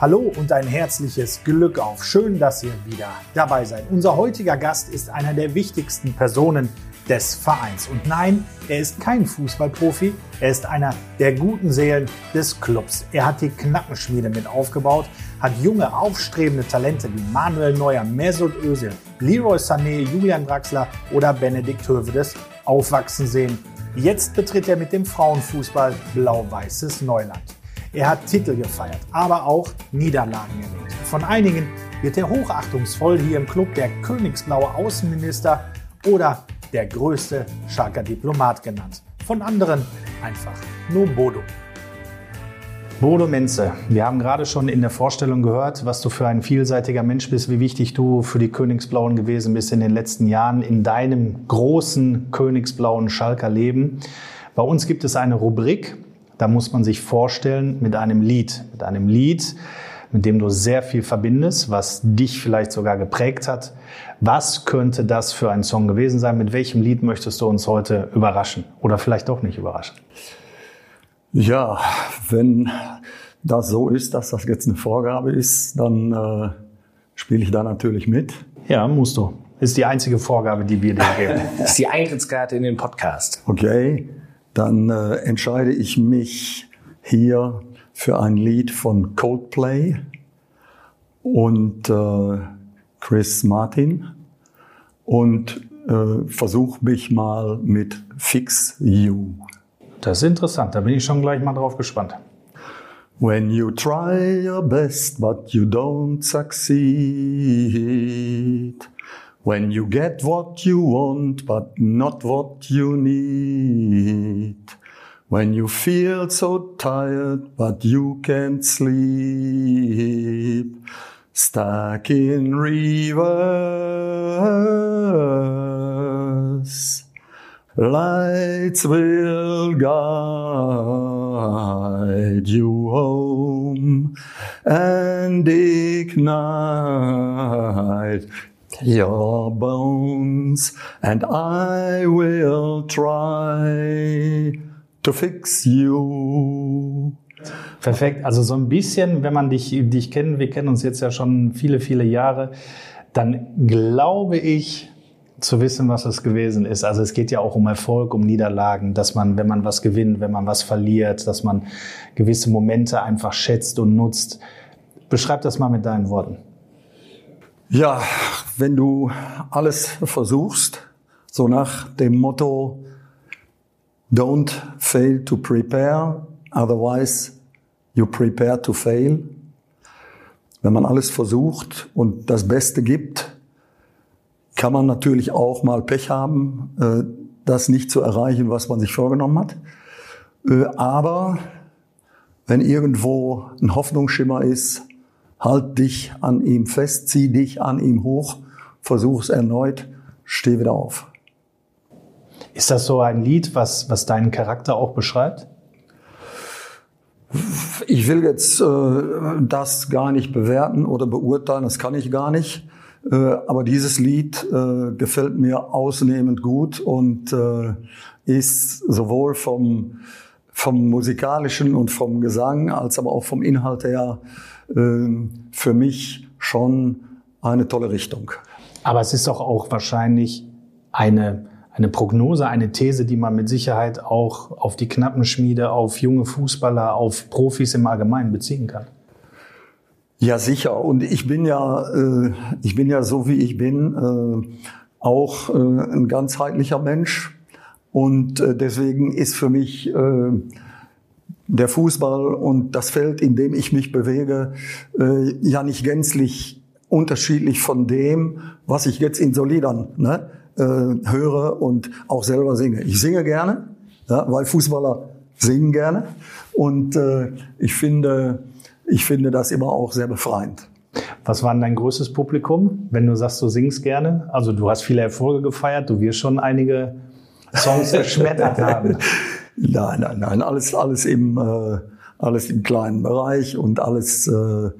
Hallo und ein herzliches Glück auf. Schön, dass ihr wieder dabei seid. Unser heutiger Gast ist einer der wichtigsten Personen des Vereins. Und nein, er ist kein Fußballprofi, er ist einer der guten Seelen des Clubs. Er hat die Knappenschmiede mit aufgebaut, hat junge, aufstrebende Talente wie Manuel Neuer, Mesut Özil, Leroy Sané, Julian Draxler oder Benedikt Hövedes aufwachsen sehen. Jetzt betritt er mit dem Frauenfußball blau-weißes Neuland. Er hat Titel gefeiert, aber auch Niederlagen erlebt. Von einigen wird er hochachtungsvoll hier im Club der königsblaue Außenminister oder der größte Schalker Diplomat genannt. Von anderen einfach nur Bodo. Bodo Menze, wir haben gerade schon in der Vorstellung gehört, was du für ein vielseitiger Mensch bist, wie wichtig du für die Königsblauen gewesen bist in den letzten Jahren in deinem großen königsblauen Schalker Leben. Bei uns gibt es eine Rubrik, da muss man sich vorstellen mit einem Lied, mit einem Lied, mit dem du sehr viel verbindest, was dich vielleicht sogar geprägt hat. Was könnte das für ein Song gewesen sein? Mit welchem Lied möchtest du uns heute überraschen oder vielleicht doch nicht überraschen? Ja, wenn das so ist, dass das jetzt eine Vorgabe ist, dann äh, spiele ich da natürlich mit. Ja, musst du. Ist die einzige Vorgabe, die wir dir geben. das ist die Eintrittskarte in den Podcast. Okay dann äh, entscheide ich mich hier für ein Lied von Coldplay und äh, Chris Martin und äh, versuche mich mal mit Fix You. Das ist interessant, da bin ich schon gleich mal drauf gespannt. When you try your best but you don't succeed When you get what you want, but not what you need. When you feel so tired, but you can't sleep. Stuck in reverse. Lights will guide you home and ignite your bones, and I will try to fix you. Perfekt. Also so ein bisschen, wenn man dich, dich kennt, wir kennen uns jetzt ja schon viele, viele Jahre, dann glaube ich zu wissen, was es gewesen ist. Also es geht ja auch um Erfolg, um Niederlagen, dass man, wenn man was gewinnt, wenn man was verliert, dass man gewisse Momente einfach schätzt und nutzt. Beschreib das mal mit deinen Worten. Ja, wenn du alles versuchst, so nach dem Motto, don't fail to prepare, otherwise you prepare to fail. Wenn man alles versucht und das Beste gibt, kann man natürlich auch mal Pech haben, äh, das nicht zu erreichen, was man sich vorgenommen hat. Äh, aber wenn irgendwo ein Hoffnungsschimmer ist, Halt dich an ihm fest, zieh dich an ihm hoch, versuch es erneut, steh wieder auf. Ist das so ein Lied, was, was deinen Charakter auch beschreibt? Ich will jetzt äh, das gar nicht bewerten oder beurteilen, das kann ich gar nicht. Äh, aber dieses Lied äh, gefällt mir ausnehmend gut und äh, ist sowohl vom, vom musikalischen und vom Gesang als aber auch vom Inhalt her für mich schon eine tolle Richtung. Aber es ist doch auch wahrscheinlich eine, eine Prognose, eine These, die man mit Sicherheit auch auf die Knappenschmiede, auf junge Fußballer, auf Profis im Allgemeinen beziehen kann. Ja, sicher. Und ich bin ja, äh, ich bin ja so wie ich bin, äh, auch äh, ein ganzheitlicher Mensch. Und deswegen ist für mich der Fußball und das Feld, in dem ich mich bewege, äh, ja nicht gänzlich unterschiedlich von dem, was ich jetzt in Solidern ne, äh, höre und auch selber singe. Ich singe gerne, ja, weil Fußballer singen gerne und äh, ich finde, ich finde das immer auch sehr befreiend. Was war denn dein größtes Publikum, wenn du sagst, du singst gerne? Also du hast viele Erfolge gefeiert, du wirst schon einige Songs erschmettert haben. Nein, nein, nein, alles, alles im, äh, alles im kleinen Bereich und alles äh,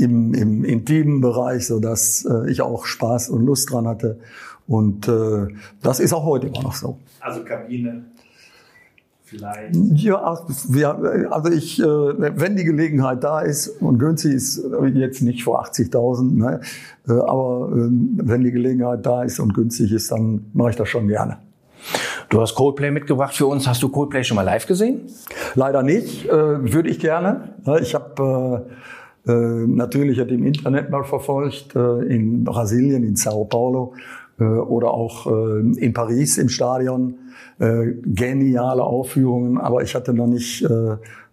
im, im intimen Bereich, so dass äh, ich auch Spaß und Lust dran hatte. Und äh, das ist auch heute immer noch so. Also Kabine. vielleicht? Ja, also ich, äh, wenn die Gelegenheit da ist und günstig ist, jetzt nicht vor 80.000, ne, äh, aber ähm, wenn die Gelegenheit da ist und günstig ist, dann mache ich das schon gerne. Du hast Coldplay mitgebracht für uns. Hast du Coldplay schon mal live gesehen? Leider nicht. Äh, würde ich gerne. Ich habe äh, äh, natürlich im Internet mal verfolgt, äh, in Brasilien, in Sao Paulo äh, oder auch äh, in Paris im Stadion. geniale Aufführungen, aber ich hatte noch nicht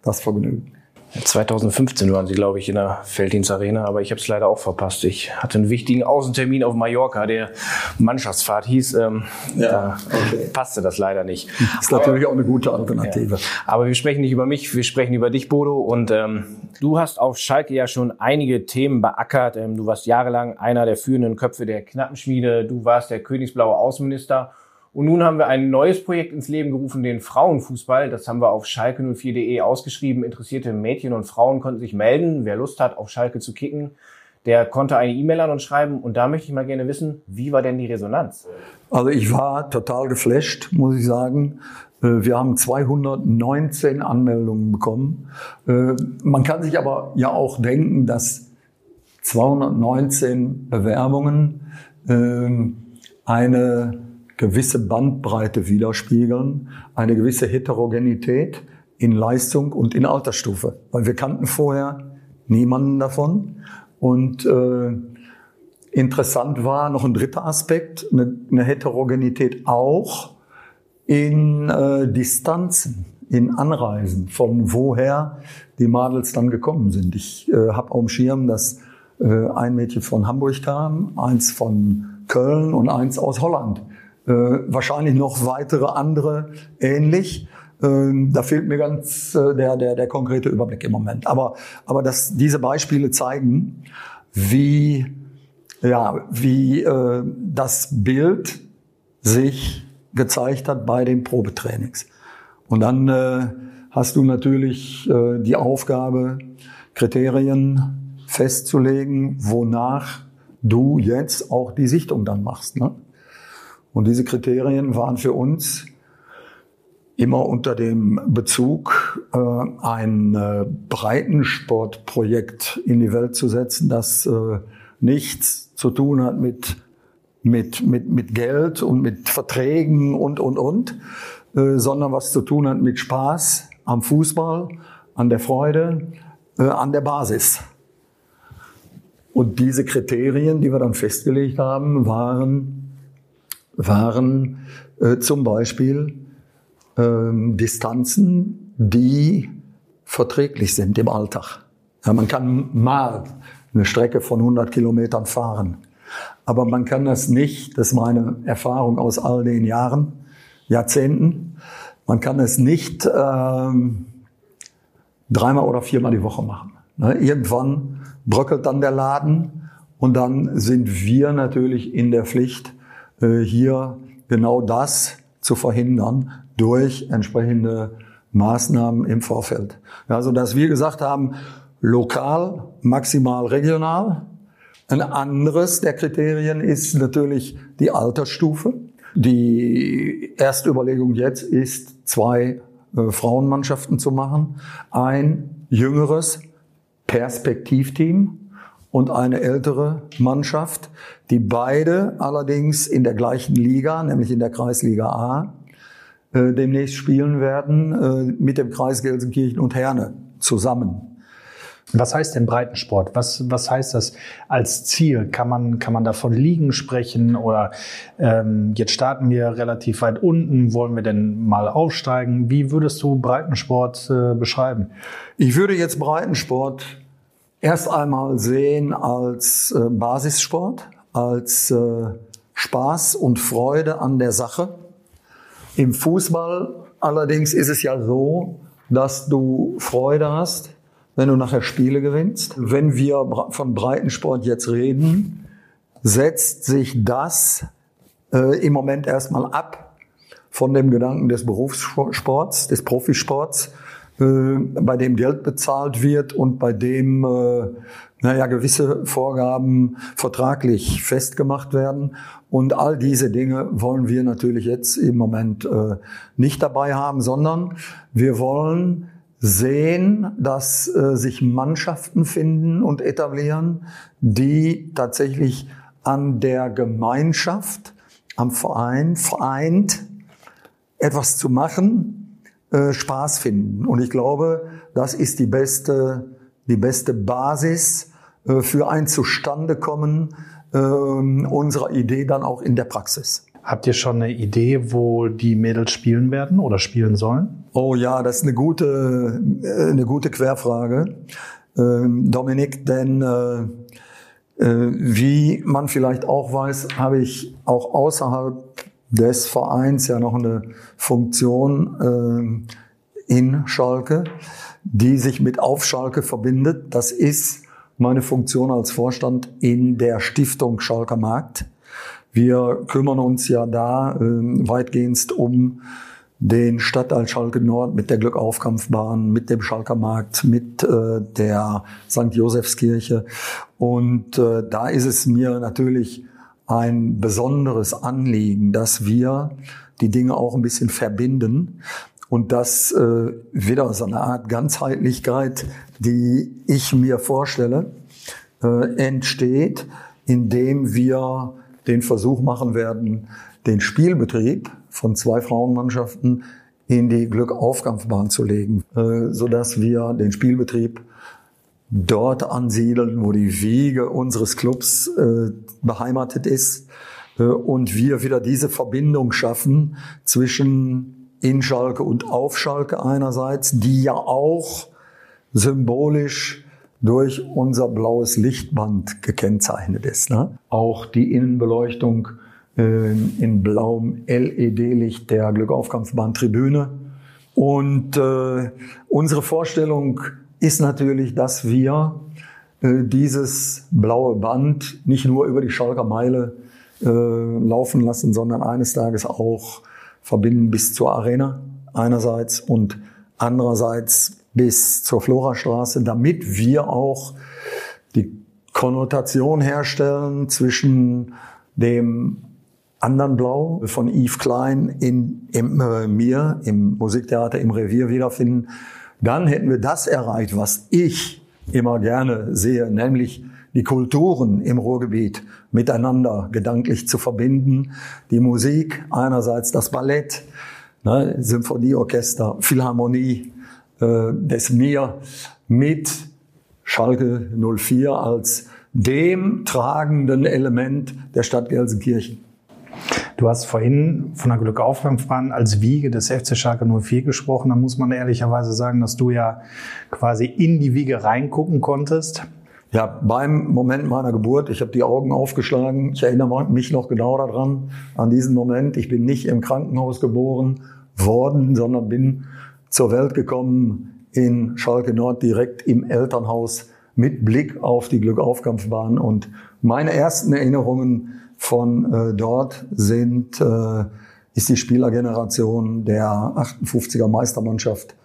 das Vergnügen. 2015 waren sie, glaube ich, in der Felddienst Arena, aber ich habe es leider auch verpasst. Ich hatte einen wichtigen Außentermin auf Mallorca, der Mannschaftsfahrt hieß. Ähm, ja, da okay. passte das leider nicht. Das ist natürlich auch eine gute Alternative. Ja. Aber wir sprechen nicht über mich, wir sprechen über dich, Bodo. Und ähm, du hast auf Schalke ja schon einige Themen beackert. Ähm, du warst jahrelang einer der führenden Köpfe der Knappenschmiede. Du warst der königsblaue Außenminister. Und nun haben wir ein neues Projekt ins Leben gerufen, den Frauenfußball. Das haben wir auf schalke04.de ausgeschrieben. Interessierte Mädchen und Frauen konnten sich melden. Wer Lust hat, auf Schalke zu kicken, der konnte eine E-Mail an uns schreiben. Und da möchte ich mal gerne wissen, wie war denn die Resonanz? Also ich war total geflasht, muss ich sagen. Äh, wir haben 219 Anmeldungen bekommen. Äh, man kann sich aber ja auch denken, dass 219 Bewerbungen ähm, eine gewisse Bandbreite widerspiegeln, eine gewisse Heterogenität in Leistung und in Altersstufe. Weil wir kannten vorher niemanden davon. Und äh, interessant war noch ein dritter Aspekt, eine, eine Heterogenität auch in äh, Distanzen, in Anreisen, von woher die Madels dann gekommen sind. Ich äh, habe auf dem Schirm, dass äh, ein Mädchen von Hamburg kam, eins von Köln und eins aus Holland äh, wahrscheinlich noch weitere andere ähnlich. Ähm, da fehlt mir ganz äh, der, der, der konkrete Überblick im Moment. Aber, aber dass diese Beispiele zeigen, wie, ja, wie äh, das Bild sich gezeigt hat bei den Probetrainings. Und dann äh, hast du natürlich äh, die Aufgabe, Kriterien festzulegen, wonach du jetzt auch die Sichtung dann machst. Ne? Und diese Kriterien waren für uns immer unter dem Bezug, äh, ein äh, Breitensportprojekt in die Welt zu setzen, das äh, nichts zu tun hat mit, mit, mit, mit Geld und mit Verträgen und, und, und, äh, sondern was zu tun hat mit Spaß am Fußball, an der Freude, äh, an der Basis. Und diese Kriterien, die wir dann festgelegt haben, waren waren äh, zum Beispiel ähm, Distanzen, die verträglich sind im Alltag. Ja, man kann mal eine Strecke von 100 Kilometern fahren, aber man kann das nicht, das ist meine Erfahrung aus all den Jahren, Jahrzehnten, man kann es nicht ähm, dreimal oder viermal die Woche machen. Ne? Irgendwann bröckelt dann der Laden und dann sind wir natürlich in der Pflicht, hier genau das zu verhindern durch entsprechende Maßnahmen im Vorfeld. Also, dass wir gesagt haben, lokal, maximal regional. Ein anderes der Kriterien ist natürlich die Altersstufe. Die erste Überlegung jetzt ist, zwei äh, Frauenmannschaften zu machen. Ein jüngeres Perspektivteam, und eine ältere Mannschaft, die beide allerdings in der gleichen Liga, nämlich in der Kreisliga A, äh, demnächst spielen werden äh, mit dem Kreis Gelsenkirchen und Herne zusammen. Was heißt denn Breitensport? Was, was heißt das als Ziel? Kann man, kann man davon Liegen sprechen oder ähm, jetzt starten wir relativ weit unten, wollen wir denn mal aufsteigen? Wie würdest du Breitensport äh, beschreiben? Ich würde jetzt Breitensport erst einmal sehen als äh, Basissport, als äh, Spaß und Freude an der Sache. Im Fußball allerdings ist es ja so, dass du Freude hast, wenn du nachher Spiele gewinnst. Wenn wir von Breitensport jetzt reden, setzt sich das äh, im Moment erstmal ab von dem Gedanken des Berufssports, des Profisports, bei dem Geld bezahlt wird und bei dem äh, naja, gewisse Vorgaben vertraglich festgemacht werden. Und all diese Dinge wollen wir natürlich jetzt im Moment äh, nicht dabei haben, sondern wir wollen sehen, dass äh, sich Mannschaften finden und etablieren, die tatsächlich an der Gemeinschaft, am Verein vereint, etwas zu machen, äh, Spaß finden. Und ich glaube, das ist die beste, die beste Basis äh, für ein Zustandekommen äh, unserer Idee dann auch in der Praxis. Habt ihr schon eine Idee, wo die Mädels spielen werden oder spielen sollen? Oh ja, das ist eine gute, äh, eine gute Querfrage, ähm, Dominik, denn äh, äh, wie man vielleicht auch weiß, habe ich auch außerhalb des Vereins ja noch eine Funktion in Schalke, die sich mit Auf Schalke verbindet. Das ist meine Funktion als Vorstand in der Stiftung Schalker Markt. Wir kümmern uns ja da äh, weitgehend um den Stadtteil Schalke Nord mit der Glückaufkampfbahn, mit dem Schalker Markt, mit äh, der St. Josefskirche. Und äh, da ist es mir natürlich ein besonderes Anliegen, dass wir die Dinge auch ein bisschen verbinden und dass äh, wieder so eine Art Ganzheitlichkeit, die ich mir vorstelle, äh, entsteht, indem wir den Versuch machen werden, den Spielbetrieb von zwei Frauenmannschaften in die Glückaufkampfbahn zu legen, äh, so dass wir den Spielbetrieb dort ansiedeln, wo die Wiege unseres Clubs äh, beheimatet ist äh, und wir wieder diese Verbindung schaffen zwischen in Schalke und auf Schalke einerseits, die ja auch symbolisch durch unser blaues Lichtband gekennzeichnet ist. Ne? Auch die Innenbeleuchtung äh, in blauem LED-Licht der Glückaufkampfbahn-Tribüne. Und äh, unsere Vorstellung ist natürlich, dass wir äh, dieses blaue Band nicht nur über die Schalker Meile äh, laufen lassen, sondern eines Tages auch verbinden bis zur Arena einerseits und andererseits bis zur Florastraße, damit wir auch die Konnotation herstellen zwischen dem anderen Blau von Yves Klein in, in äh, mir im Musiktheater im Revier wiederfinden, dann hätten wir das erreicht, was ich immer gerne sehe, nämlich die Kulturen im Ruhrgebiet miteinander gedanklich zu verbinden. Die Musik, einerseits das Ballett, ne, Symphonieorchester, Philharmonie, äh, des Mir mit Schalke 04 als dem tragenden Element der Stadt Gelsenkirchen. Du hast vorhin von der Glückaufkampfbahn als Wiege des FC Schalke 04 gesprochen. Da muss man ehrlicherweise sagen, dass du ja quasi in die Wiege reingucken konntest. Ja, beim Moment meiner Geburt, ich habe die Augen aufgeschlagen. Ich erinnere mich noch genau daran, an diesen Moment. Ich bin nicht im Krankenhaus geboren worden, sondern bin zur Welt gekommen in Schalke Nord direkt im Elternhaus mit Blick auf die Glückaufkampfbahn. Und meine ersten Erinnerungen von äh, dort sind, äh, ist die Spielergeneration der 58er Meistermannschaft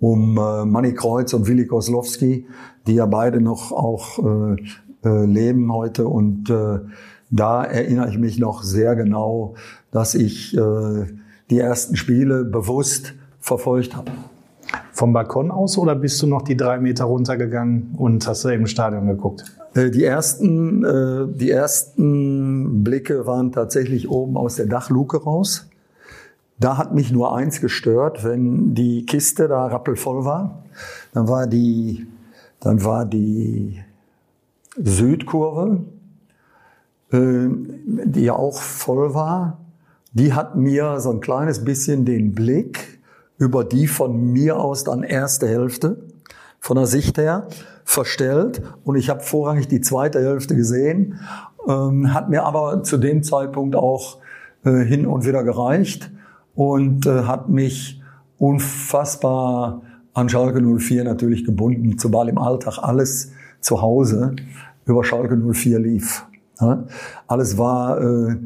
um äh, Manny Kreuz und Willi Koslowski, die ja beide noch auch äh, äh, leben heute. Und äh, da erinnere ich mich noch sehr genau, dass ich äh, die ersten Spiele bewusst verfolgt habe. Vom Balkon aus oder bist du noch die drei Meter runtergegangen und hast du im Stadion geguckt? Äh, die ersten, äh, die ersten Blicke waren tatsächlich oben aus der Dachluke raus. Da hat mich nur eins gestört, wenn die Kiste da rappelvoll war, dann war die, dann war die Südkurve, äh, die ja auch voll war, die hat mir so ein kleines bisschen den Blick über die von mir aus dann erste Hälfte von der Sicht her verstellt und ich habe vorrangig die zweite Hälfte gesehen, ähm, hat mir aber zu dem Zeitpunkt auch äh, hin und wieder gereicht und äh, hat mich unfassbar an Schalke 04 natürlich gebunden, zumal im Alltag alles zu Hause über Schalke 04 lief. Ja? Alles war äh,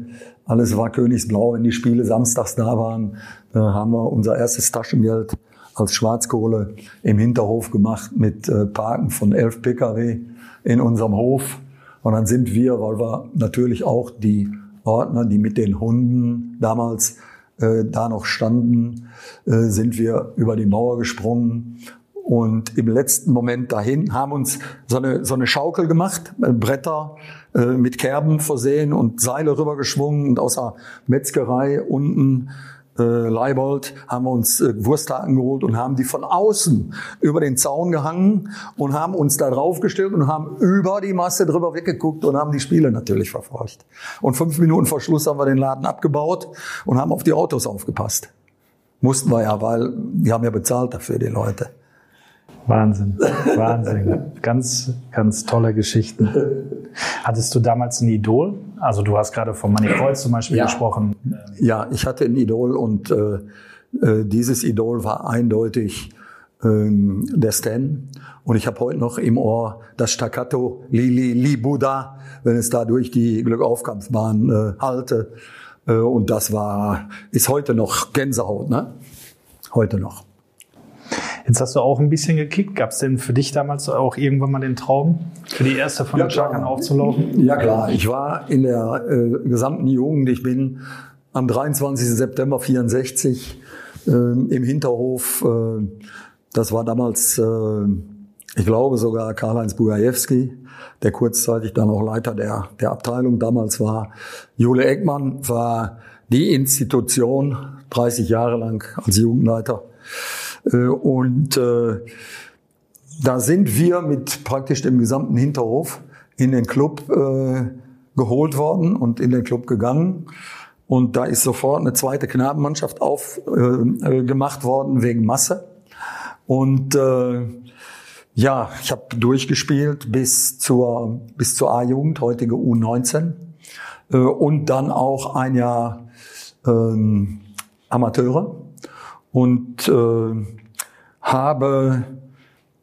alles war Königsblau. Wenn die Spiele samstags da waren, äh, haben wir unser erstes Taschengeld als Schwarzkohle im Hinterhof gemacht mit äh, Parken von elf Pkw in unserem Hof. Und dann sind wir, weil wir natürlich auch die Ordner, die mit den Hunden damals äh, da noch standen, äh, sind wir über die Mauer gesprungen und im letzten Moment dahin haben uns so eine, so eine Schaukel gemacht, äh, Bretter äh, mit Kerben versehen und Seile rübergeschwungen und aus der Metzgerei unten äh, Leibold haben wir uns äh, Wursthaken geholt und haben die von außen über den Zaun gehangen und haben uns da draufgestellt und haben über die Masse drüber weggeguckt und haben die Spiele natürlich verfolgt. Und fünf Minuten vor Schluss haben wir den Laden abgebaut und haben auf die Autos aufgepasst. Mussten wir ja, weil die haben ja bezahlt dafür, die Leute. Wahnsinn, Wahnsinn. ganz, ganz tolle Geschichten. Hattest du damals ein Idol? Also du hast gerade von Manny Kreuz zum Beispiel ja. gesprochen. Ja, ich hatte ein Idol und äh, äh, dieses Idol war eindeutig ähm, der Stan. Und ich habe heute noch im Ohr das Staccato Lili Li Buddha, wenn es da durch die Glückaufkampfbahn äh, halte. Äh, und das war, ist heute noch Gänsehaut, ne? Heute noch. Jetzt hast du auch ein bisschen gekickt. Gab es denn für dich damals auch irgendwann mal den Traum, für die erste von Ja, den klar. aufzulaufen? Ja klar, ich war in der äh, gesamten Jugend, ich bin am 23. September 64 äh, im Hinterhof, äh, das war damals, äh, ich glaube sogar Karl-Heinz Bugajewski, der kurzzeitig dann auch Leiter der, der Abteilung damals war. Jule Eckmann war die Institution, 30 Jahre lang als Jugendleiter. Äh, und äh, da sind wir mit praktisch dem gesamten Hinterhof in den Club äh, geholt worden und in den Club gegangen. Und da ist sofort eine zweite Knabenmannschaft aufgemacht äh, gemacht worden wegen Masse. Und äh, ja, ich habe durchgespielt bis zur, bis zur A-Jugend, heutige U19. Äh, und dann auch ein Jahr ähm, Amateure. Und äh, habe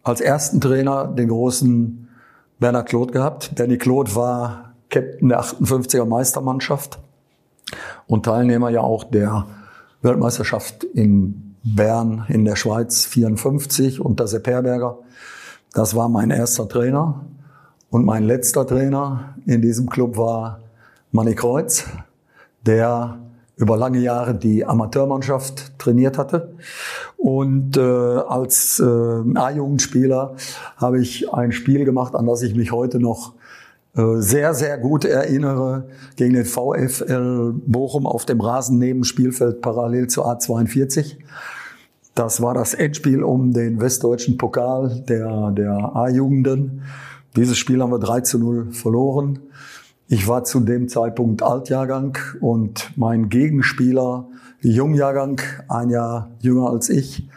als ersten Trainer den großen Bernhard Kloth gehabt. Danny Kloth war Captain der 58er Meistermannschaft und Teilnehmer ja auch der Weltmeisterschaft in Bern in der Schweiz 54 unter Sepp Herberger. Das war mein erster Trainer. Und mein letzter Trainer in diesem Club war Manny Kreuz, der über lange Jahre die Amateurmannschaft trainiert hatte. Und äh, als äh, A-Jugendspieler habe ich ein Spiel gemacht, an das ich mich heute noch äh, sehr, sehr gut erinnere, gegen den VfL Bochum auf dem Rasen neben Spielfeld parallel zur A42. Das war das Endspiel um den westdeutschen Pokal der, der A-Jugenden. Dieses Spiel haben wir 3 zu 0 verloren. Ich war zu dem Zeitpunkt Altjahrgang und mein Gegenspieler, Jungjahrgang, ein Jahr jünger als ich,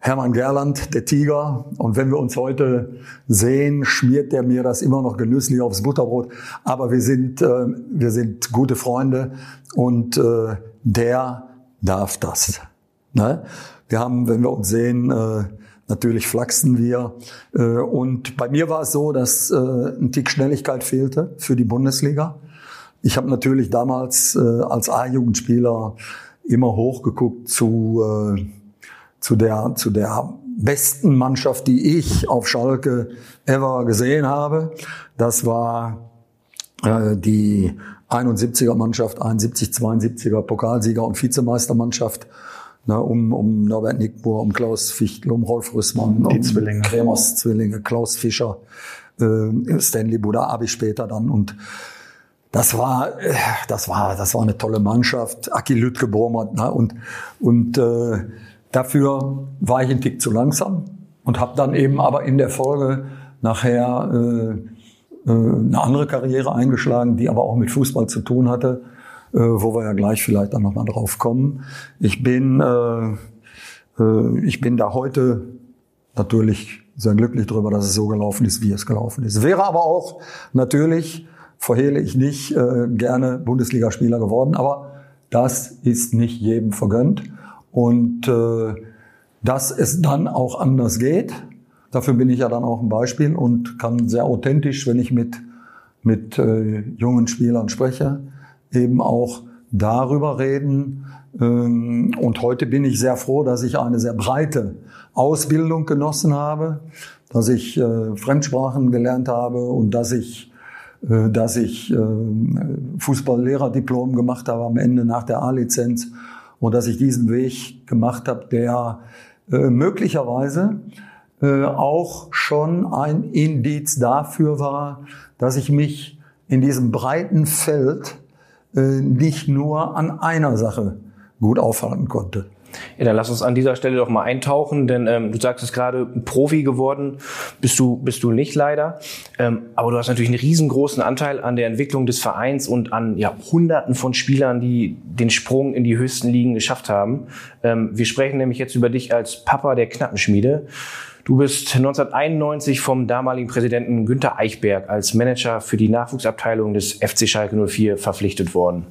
Hermann Gerland, der Tiger. Und wenn wir uns heute sehen, schmiert der mir das immer noch genüsslich aufs Butterbrot. Aber wir sind, äh, wir sind gute Freunde und äh, der darf das. Ne? Wir haben, wenn wir uns sehen, äh, natürlich flachsen wir. Äh, und bei mir war es so, dass äh, ein Tick Schnelligkeit fehlte für die Bundesliga. Ich habe natürlich damals äh, als A-Jugendspieler immer hochgeguckt zu, zu, der, zu der besten Mannschaft, die ich auf Schalke ever gesehen habe. Das war die 71er Mannschaft, 71, 72er Pokalsieger und Vizemeistermannschaft. Ne, um, um Norbert Nickbohr, um Klaus Fichtel, um Rolf Rüssmann, Die um Zwillinge. Kremers Zwillinge, Klaus Fischer, äh, Stanley Buda, habe ich später dann und das war, äh, das war, das war eine tolle Mannschaft. Aki Lütke Bormert, ne? und und äh, dafür war ich ein Tick zu langsam und habe dann eben aber in der Folge nachher äh, äh, eine andere Karriere eingeschlagen, die aber auch mit Fußball zu tun hatte, wo wir ja gleich vielleicht dann nochmal drauf kommen. Ich bin, äh, äh, ich bin da heute natürlich sehr glücklich darüber, dass es so gelaufen ist, wie es gelaufen ist. Wäre aber auch natürlich, verhehle ich nicht, äh, gerne Bundesligaspieler geworden, aber das ist nicht jedem vergönnt. Und äh, dass es dann auch anders geht, dafür bin ich ja dann auch ein Beispiel und kann sehr authentisch, wenn ich mit, mit äh, jungen Spielern spreche, eben auch darüber reden, Ähm, und heute bin ich sehr froh, dass ich eine sehr breite Ausbildung genossen habe, dass ich äh, Fremdsprachen gelernt habe und dass ich, äh, dass ich äh, Fußballlehrerdiplom gemacht habe am Ende nach der A-Lizenz und dass ich diesen Weg gemacht habe, der möglicherweise auch schon ein Indiz dafür war, dass ich mich in diesem breiten Feld nicht nur an einer Sache gut aufhalten konnte. Ja, dann lass uns an dieser Stelle doch mal eintauchen, denn ähm, du sagst es gerade, Profi geworden bist du, bist du nicht leider. Ähm, aber du hast natürlich einen riesengroßen Anteil an der Entwicklung des Vereins und an ja, Hunderten von Spielern, die den Sprung in die höchsten Ligen geschafft haben. Ähm, wir sprechen nämlich jetzt über dich als Papa der Knappenschmiede. Du bist 1991 vom damaligen Präsidenten Günter Eichberg als Manager für die Nachwuchsabteilung des FC Schalke 04 verpflichtet worden.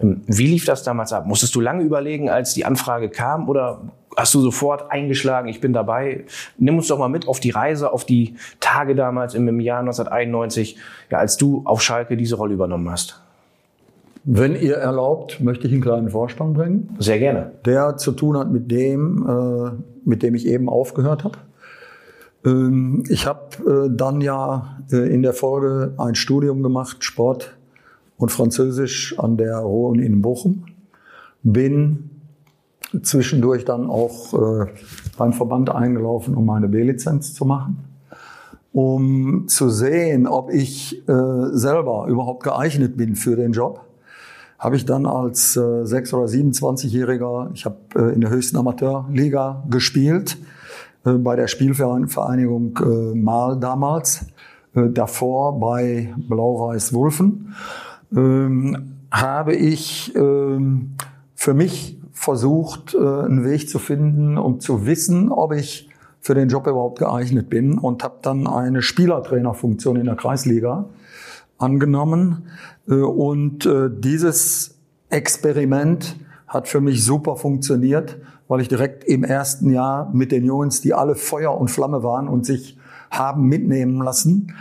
Ähm, wie lief das damals ab? Musstest du lange überlegen, als die Anfrage kam oder hast du sofort eingeschlagen, ich bin dabei? Nimm uns doch mal mit auf die Reise, auf die Tage damals im Jahr 1991, ja, als du auf Schalke diese Rolle übernommen hast. Wenn ihr erlaubt, möchte ich einen kleinen Vorspann bringen. Sehr gerne. Der zu tun hat mit dem, äh, mit dem ich eben aufgehört habe. Ähm, ich habe äh, dann ja äh, in der Folge ein Studium gemacht, Sport und Französisch an der Ruhr in Bochum. Bin zwischendurch dann auch äh, beim Verband eingelaufen, um meine B-Lizenz zu machen, um zu sehen, ob ich äh, selber überhaupt geeignet bin für den Job. Habe ich dann als äh, 6- oder 27-Jähriger, ich habe äh, in der höchsten Amateurliga gespielt, bei der Spielvereinigung äh, Mal damals, äh, davor bei Blau-Weiß Wulfen ähm, habe ich ähm, für mich versucht, äh, einen Weg zu finden, um zu wissen, ob ich für den Job überhaupt geeignet bin und habe dann eine Spielertrainerfunktion in der Kreisliga angenommen. Äh, und äh, dieses Experiment hat für mich super funktioniert, weil ich direkt im ersten Jahr mit den Jungs, die alle Feuer und Flamme waren und sich haben mitnehmen lassen,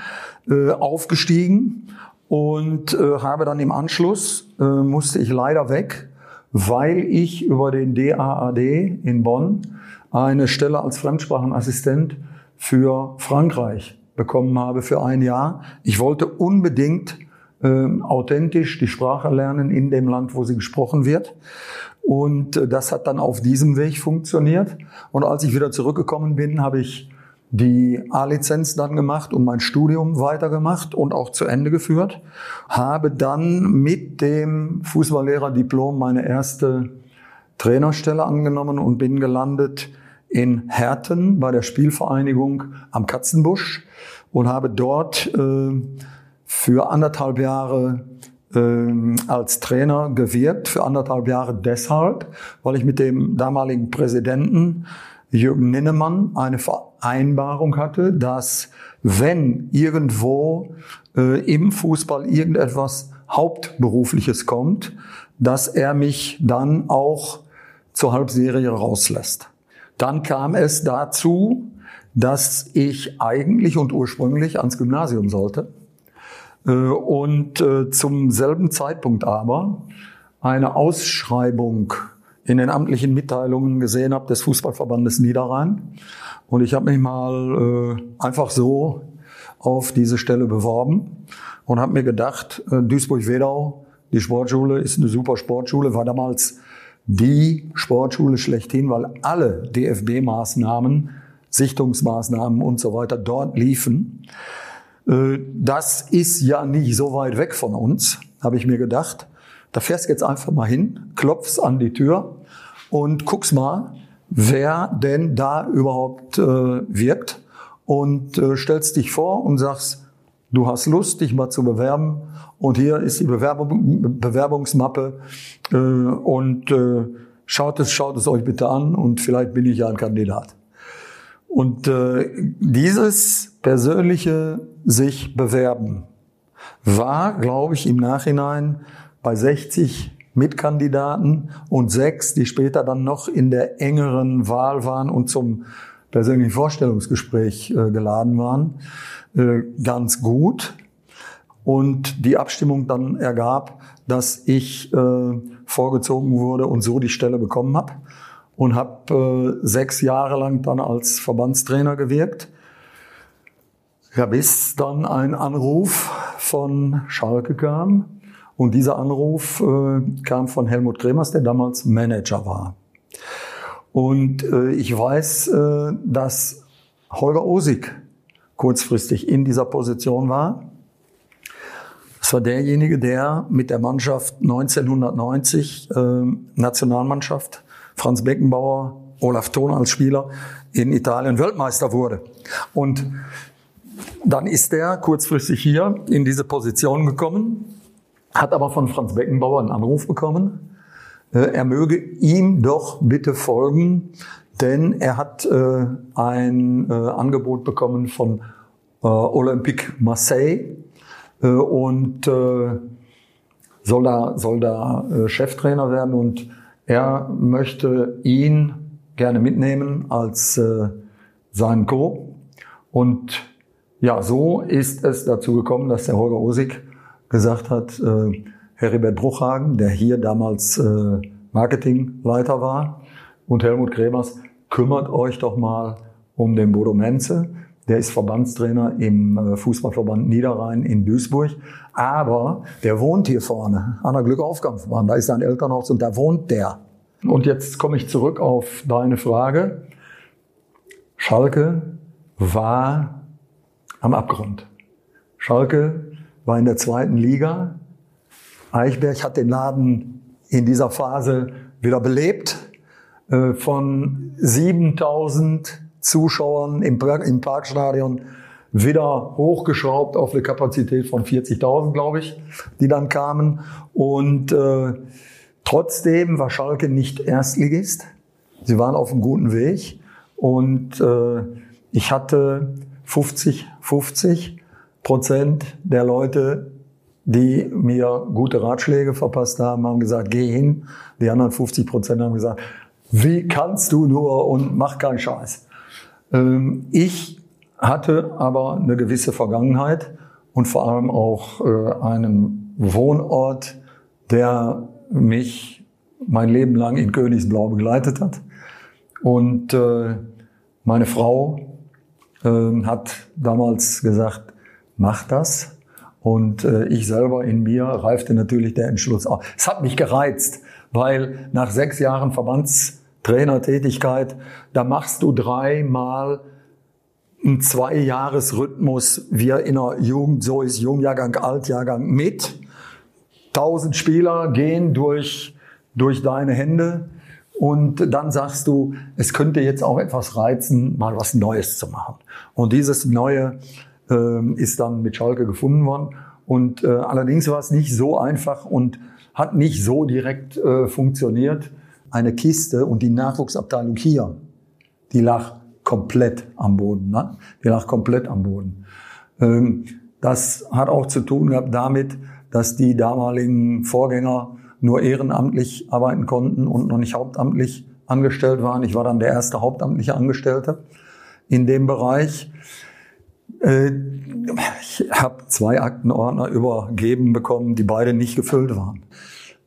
äh, aufgestiegen und äh, habe dann im Anschluss, äh, musste ich leider weg, weil ich über den DAAD in Bonn eine Stelle als Fremdsprachenassistent für Frankreich bekommen habe für ein Jahr. Ich wollte unbedingt äh, authentisch die Sprache lernen in dem Land, wo sie gesprochen wird. Und äh, das hat dann auf diesem Weg funktioniert. Und als ich wieder zurückgekommen bin, habe ich die A-Lizenz dann gemacht und mein Studium weitergemacht und auch zu Ende geführt. Habe dann mit dem Fußballlehrerdiplom meine erste Trainerstelle angenommen und bin gelandet in Herten bei der Spielvereinigung am Katzenbusch und habe dort äh, für anderthalb Jahre als Trainer gewirkt, für anderthalb Jahre deshalb, weil ich mit dem damaligen Präsidenten Jürgen Ninnemann eine Vereinbarung hatte, dass wenn irgendwo äh, im Fußball irgendetwas Hauptberufliches kommt, dass er mich dann auch zur Halbserie rauslässt. Dann kam es dazu, dass ich eigentlich und ursprünglich ans Gymnasium sollte und äh, zum selben Zeitpunkt aber eine Ausschreibung in den amtlichen Mitteilungen gesehen habe des Fußballverbandes Niederrhein. Und ich habe mich mal äh, einfach so auf diese Stelle beworben und habe mir gedacht, äh, Duisburg-Wedau, die Sportschule ist eine super Sportschule, war damals die Sportschule schlechthin, weil alle DFB-Maßnahmen, Sichtungsmaßnahmen und so weiter dort liefen. Äh, das ist ja nicht so weit weg von uns, habe ich mir gedacht. Da fährst du jetzt einfach mal hin, klopfst an die Tür und guckst mal, wer denn da überhaupt äh, wirkt und äh, stellst dich vor und sagst, du hast Lust, dich mal zu bewerben und hier ist die Bewerbung, Bewerbungsmappe äh, und äh, schaut es, schaut es euch bitte an und vielleicht bin ich ja ein Kandidat. Und äh, dieses persönliche sich bewerben war, glaube ich, im Nachhinein bei 60 Mitkandidaten und sechs, die später dann noch in der engeren Wahl waren und zum persönlichen Vorstellungsgespräch äh, geladen waren, äh, ganz gut. und die Abstimmung dann ergab, dass ich äh, vorgezogen wurde und so die Stelle bekommen habe und habe sechs Jahre lang dann als Verbandstrainer gewirkt. Ja, bis dann ein Anruf von Schalke kam und dieser Anruf äh, kam von Helmut Kremers, der damals Manager war. Und äh, ich weiß, äh, dass Holger Osig kurzfristig in dieser Position war das war derjenige, der mit der Mannschaft 1990, äh, Nationalmannschaft, Franz Beckenbauer, Olaf Thon als Spieler, in Italien Weltmeister wurde. Und dann ist er kurzfristig hier in diese Position gekommen, hat aber von Franz Beckenbauer einen Anruf bekommen, äh, er möge ihm doch bitte folgen, denn er hat äh, ein äh, Angebot bekommen von Olympique Marseille, und soll da, soll da Cheftrainer werden und er möchte ihn gerne mitnehmen als äh, sein Co. Und ja, so ist es dazu gekommen, dass der Holger Osig gesagt hat, äh, Heribert Bruchhagen, der hier damals äh, Marketingleiter war, und Helmut Kremers, kümmert euch doch mal um den Bodo Menze. Der ist Verbandstrainer im äh, Fußballverband Niederrhein in Duisburg. Aber der wohnt hier vorne an der Glückaufkampfbahn. Da ist sein Elternhaus und da wohnt der. Und jetzt komme ich zurück auf deine Frage. Schalke war am Abgrund. Schalke war in der zweiten Liga. Eichberg hat den Laden in dieser Phase wieder belebt. Äh, von 7000 Zuschauern im, Parkstadion wieder hochgeschraubt auf eine Kapazität von 40.000, glaube ich, die dann kamen. Und äh, trotzdem war Schalke nicht Erstligist. Sie waren auf einem guten Weg. Und äh, ich hatte 50, 50 Prozent der Leute, die mir gute Ratschläge verpasst haben, haben gesagt, geh hin. Die anderen 50 Prozent haben gesagt, wie kannst du nur und mach keinen Scheiß. Ähm, ich hatte aber eine gewisse Vergangenheit und vor allem auch äh, einen Wohnort, der mich mein Leben lang in Königsblau begleitet hat. Und äh, meine Frau äh, hat damals gesagt, mach das. Und ich selber in mir reifte natürlich der Entschluss auf. Es hat mich gereizt, weil nach sechs Jahren Verbands Trainertätigkeit, da machst du dreimal einen Zwei-Jahres-Rhythmus, wir in der Jugend, so ist Jungjahrgang, Altjahrgang mit. Tausend Spieler gehen durch, durch deine Hände und dann sagst du, es könnte jetzt auch etwas reizen, mal was Neues zu machen. Und dieses Neue äh, ist dann mit Schalke gefunden worden. Und äh, allerdings war es nicht so einfach und hat nicht so direkt äh, funktioniert eine Kiste und die Nachwuchsabteilung hier, die lag komplett am Boden. Ne? Die lag komplett am Boden. Ähm, das hat auch zu tun gehabt damit, dass die damaligen Vorgänger nur ehrenamtlich arbeiten konnten und noch nicht hauptamtlich angestellt waren. Ich war dann der erste hauptamtliche Angestellte in dem Bereich. Äh, ich habe zwei Aktenordner übergeben bekommen, die beide nicht gefüllt waren.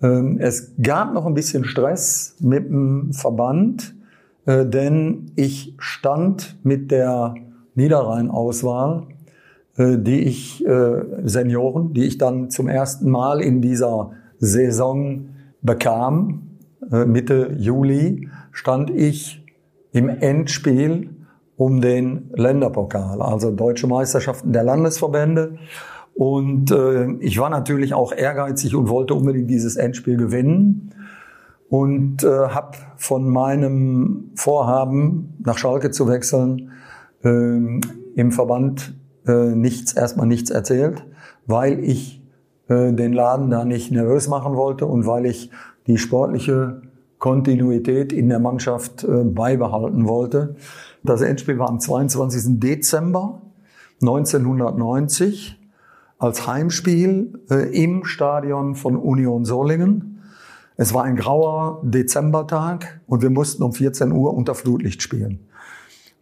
Ähm, es gab noch ein bisschen Stress mit dem Verband, äh, denn ich stand mit der Niederrhein-Auswahl, äh, die ich, Senioren, die ich dann zum ersten Mal in dieser Saison bekam, Mitte Juli, stand ich im Endspiel um den Länderpokal, also deutsche Meisterschaften der Landesverbände. Und äh, ich war natürlich auch ehrgeizig und wollte unbedingt dieses Endspiel gewinnen und äh, habe von meinem Vorhaben, nach Schalke zu wechseln, äh, im Verband äh, nichts, erstmal nichts erzählt, weil ich äh, den Laden da nicht nervös machen wollte und weil ich die sportliche Kontinuität in der Mannschaft äh, beibehalten wollte. Das Endspiel war am 22. Dezember 1990 als Heimspiel äh, im Stadion von Union Solingen. Es war ein grauer Dezembertag und wir mussten um 14 Uhr unter Flutlicht spielen.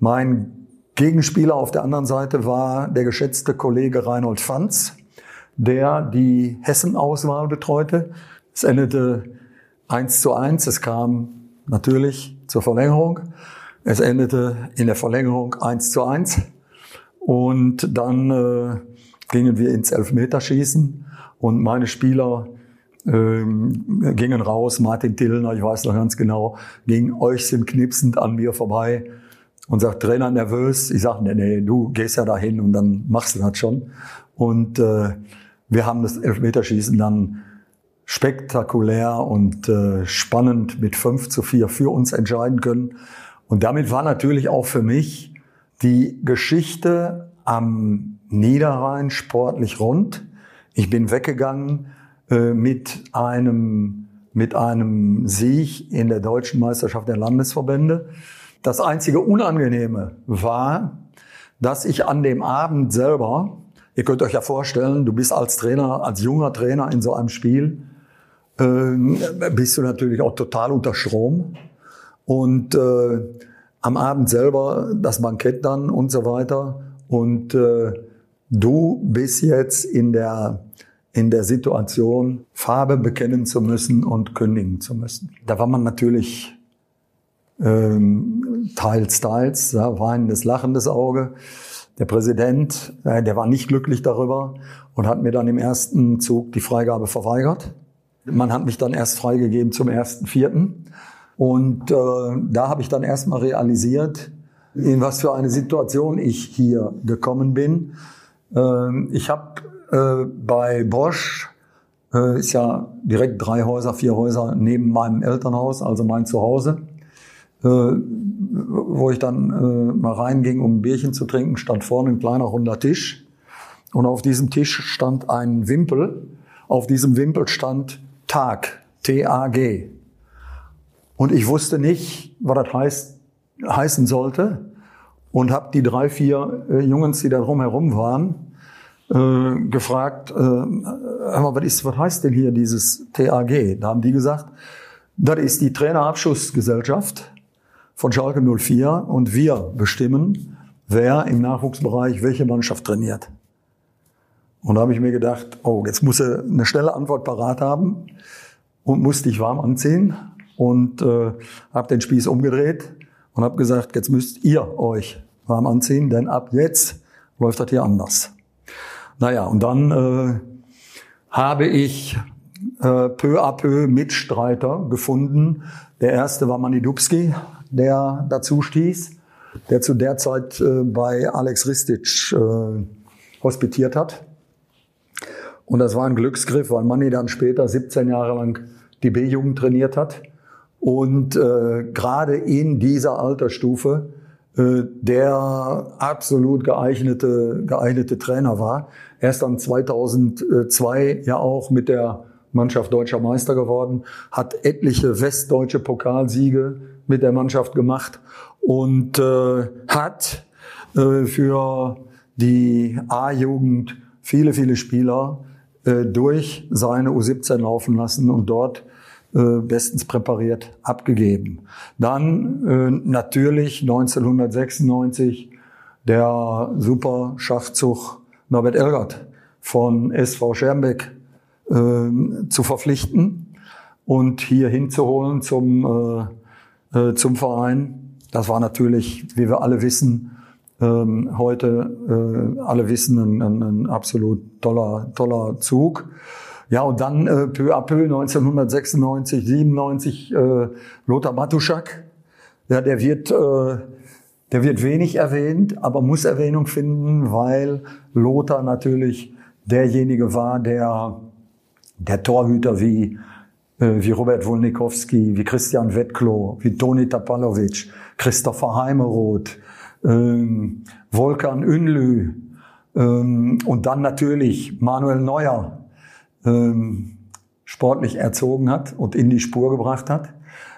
Mein Gegenspieler auf der anderen Seite war der geschätzte Kollege Reinhold Fanz, der die Hessen-Auswahl betreute. Es endete 1 zu 1. Es kam natürlich zur Verlängerung. Es endete in der Verlängerung 1 zu 1. Und dann äh, gingen wir ins Elfmeterschießen und meine Spieler ähm, gingen raus. Martin Tillner, ich weiß noch ganz genau, ging äußerst knipsend an mir vorbei und sagt, Trainer nervös. Ich sage, nee, nee, du gehst ja dahin und dann machst du das schon. Und äh, wir haben das Elfmeterschießen dann spektakulär und äh, spannend mit 5 zu 4 für uns entscheiden können. Und damit war natürlich auch für mich die Geschichte am Niederrhein sportlich rund. Ich bin weggegangen äh, mit einem mit einem Sieg in der deutschen Meisterschaft der Landesverbände. Das einzige Unangenehme war, dass ich an dem Abend selber, ihr könnt euch ja vorstellen, du bist als Trainer, als junger Trainer in so einem Spiel, äh, bist du natürlich auch total unter Strom. Und äh, am Abend selber das Bankett dann und so weiter. Und äh, du bist jetzt in der in der Situation, Farbe bekennen zu müssen und kündigen zu müssen. Da war man natürlich ähm, teils, teils, ja, weinendes, lachendes Auge. Der Präsident, äh, der war nicht glücklich darüber und hat mir dann im ersten Zug die Freigabe verweigert. Man hat mich dann erst freigegeben zum ersten Vierten. Und äh, da habe ich dann erstmal realisiert, in was für eine Situation ich hier gekommen bin. Äh, ich habe äh, bei Bosch äh, ist ja direkt drei Häuser, vier Häuser neben meinem Elternhaus, also mein Zuhause. Äh, wo ich dann äh, mal reinging, um ein Bierchen zu trinken, stand vorne ein kleiner runder Tisch. Und auf diesem Tisch stand ein Wimpel. Auf diesem Wimpel stand Tag, T-A-G. Und ich wusste nicht, was das heißt, heißen sollte. Und habe die drei, vier äh, Jungs, die da drumherum waren, äh, gefragt, äh, aber was, ist, was heißt denn hier dieses TAG? Da haben die gesagt, das ist die Trainerabschussgesellschaft von Schalke 04 und wir bestimmen, wer im Nachwuchsbereich welche Mannschaft trainiert. Und da habe ich mir gedacht, oh, jetzt muss er eine schnelle Antwort parat haben und musste ich warm anziehen und äh, habe den Spieß umgedreht und habe gesagt, jetzt müsst ihr euch warm anziehen, denn ab jetzt läuft das hier anders. Naja, und dann äh, habe ich äh, peu à peu Mitstreiter gefunden. Der erste war Manny Dubski, der dazu stieß, der zu der Zeit äh, bei Alex Ristic äh, hospitiert hat. Und das war ein Glücksgriff, weil Manny dann später 17 Jahre lang die B-Jugend trainiert hat und äh, gerade in dieser Altersstufe äh, der absolut geeignete, geeignete Trainer war. Er ist dann 2002 ja auch mit der Mannschaft deutscher Meister geworden, hat etliche westdeutsche Pokalsiege mit der Mannschaft gemacht und äh, hat äh, für die A-Jugend viele, viele Spieler äh, durch seine U17 laufen lassen und dort äh, bestens präpariert abgegeben. Dann äh, natürlich 1996 der super Schachzug Norbert Elgert von SV Schermbeck äh, zu verpflichten und hier hinzuholen zum, äh, zum Verein. Das war natürlich, wie wir alle wissen, ähm, heute äh, alle wissen, ein, ein, ein absolut toller, toller Zug. Ja, und dann äh, peu à peu 1996, 97 äh, Lothar Matuschak. Ja, der wird, äh, der wird wenig erwähnt, aber muss Erwähnung finden, weil Lothar natürlich derjenige war, der der Torhüter wie wie Robert Wolnikowski, wie Christian Wettklo, wie Toni Tapalovic, Christopher Heimeroth, ähm, Volkan Ünlü ähm, und dann natürlich Manuel Neuer, ähm, sportlich erzogen hat und in die Spur gebracht hat.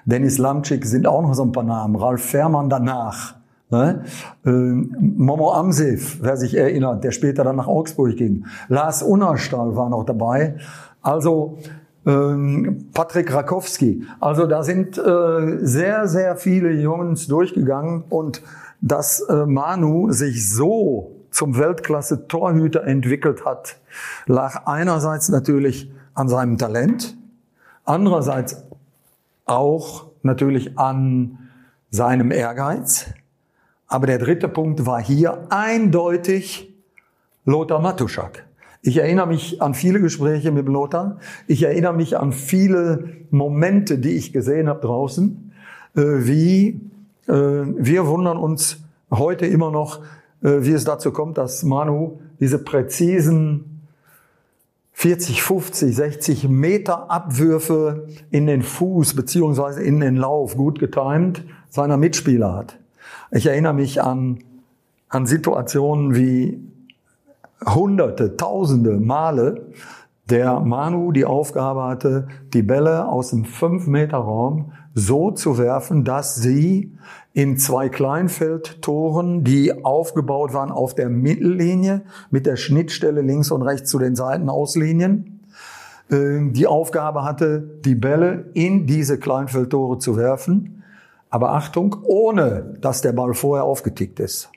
Dennis Lamczyk sind auch noch so ein paar Namen. Ralf Fährmann danach. Ne? Ähm, Momo Amsif, wer sich erinnert, der später dann nach Augsburg ging. Lars Unnerstahl war noch dabei. Also Patrick Rakowski. Also da sind äh, sehr, sehr viele Jungs durchgegangen und dass äh, Manu sich so zum Weltklasse-Torhüter entwickelt hat, lag einerseits natürlich an seinem Talent, andererseits auch natürlich an seinem Ehrgeiz. Aber der dritte Punkt war hier eindeutig Lothar Matuschak. Ich erinnere mich an viele Gespräche mit Lothar. Ich erinnere mich an viele Momente, die ich gesehen habe draußen, äh, wie äh, wir wundern uns heute immer noch, äh, wie es dazu kommt, dass Manu diese präzisen 40, 50, 60 Meter Abwürfe in den Fuß beziehungsweise in den Lauf gut getimt seiner Mitspieler hat. Ich erinnere mich an, an Situationen wie hunderte, tausende Male der Manu die Aufgabe hatte, die Bälle aus dem 5-Meter-Raum so zu werfen, dass sie in zwei Kleinfeldtoren, die aufgebaut waren auf der Mittellinie mit der Schnittstelle links und rechts zu den Seitenauslinien, äh, die Aufgabe hatte, die Bälle in diese Kleinfeldtore zu werfen. Aber Achtung, ohne dass der Ball vorher aufgetickt ist.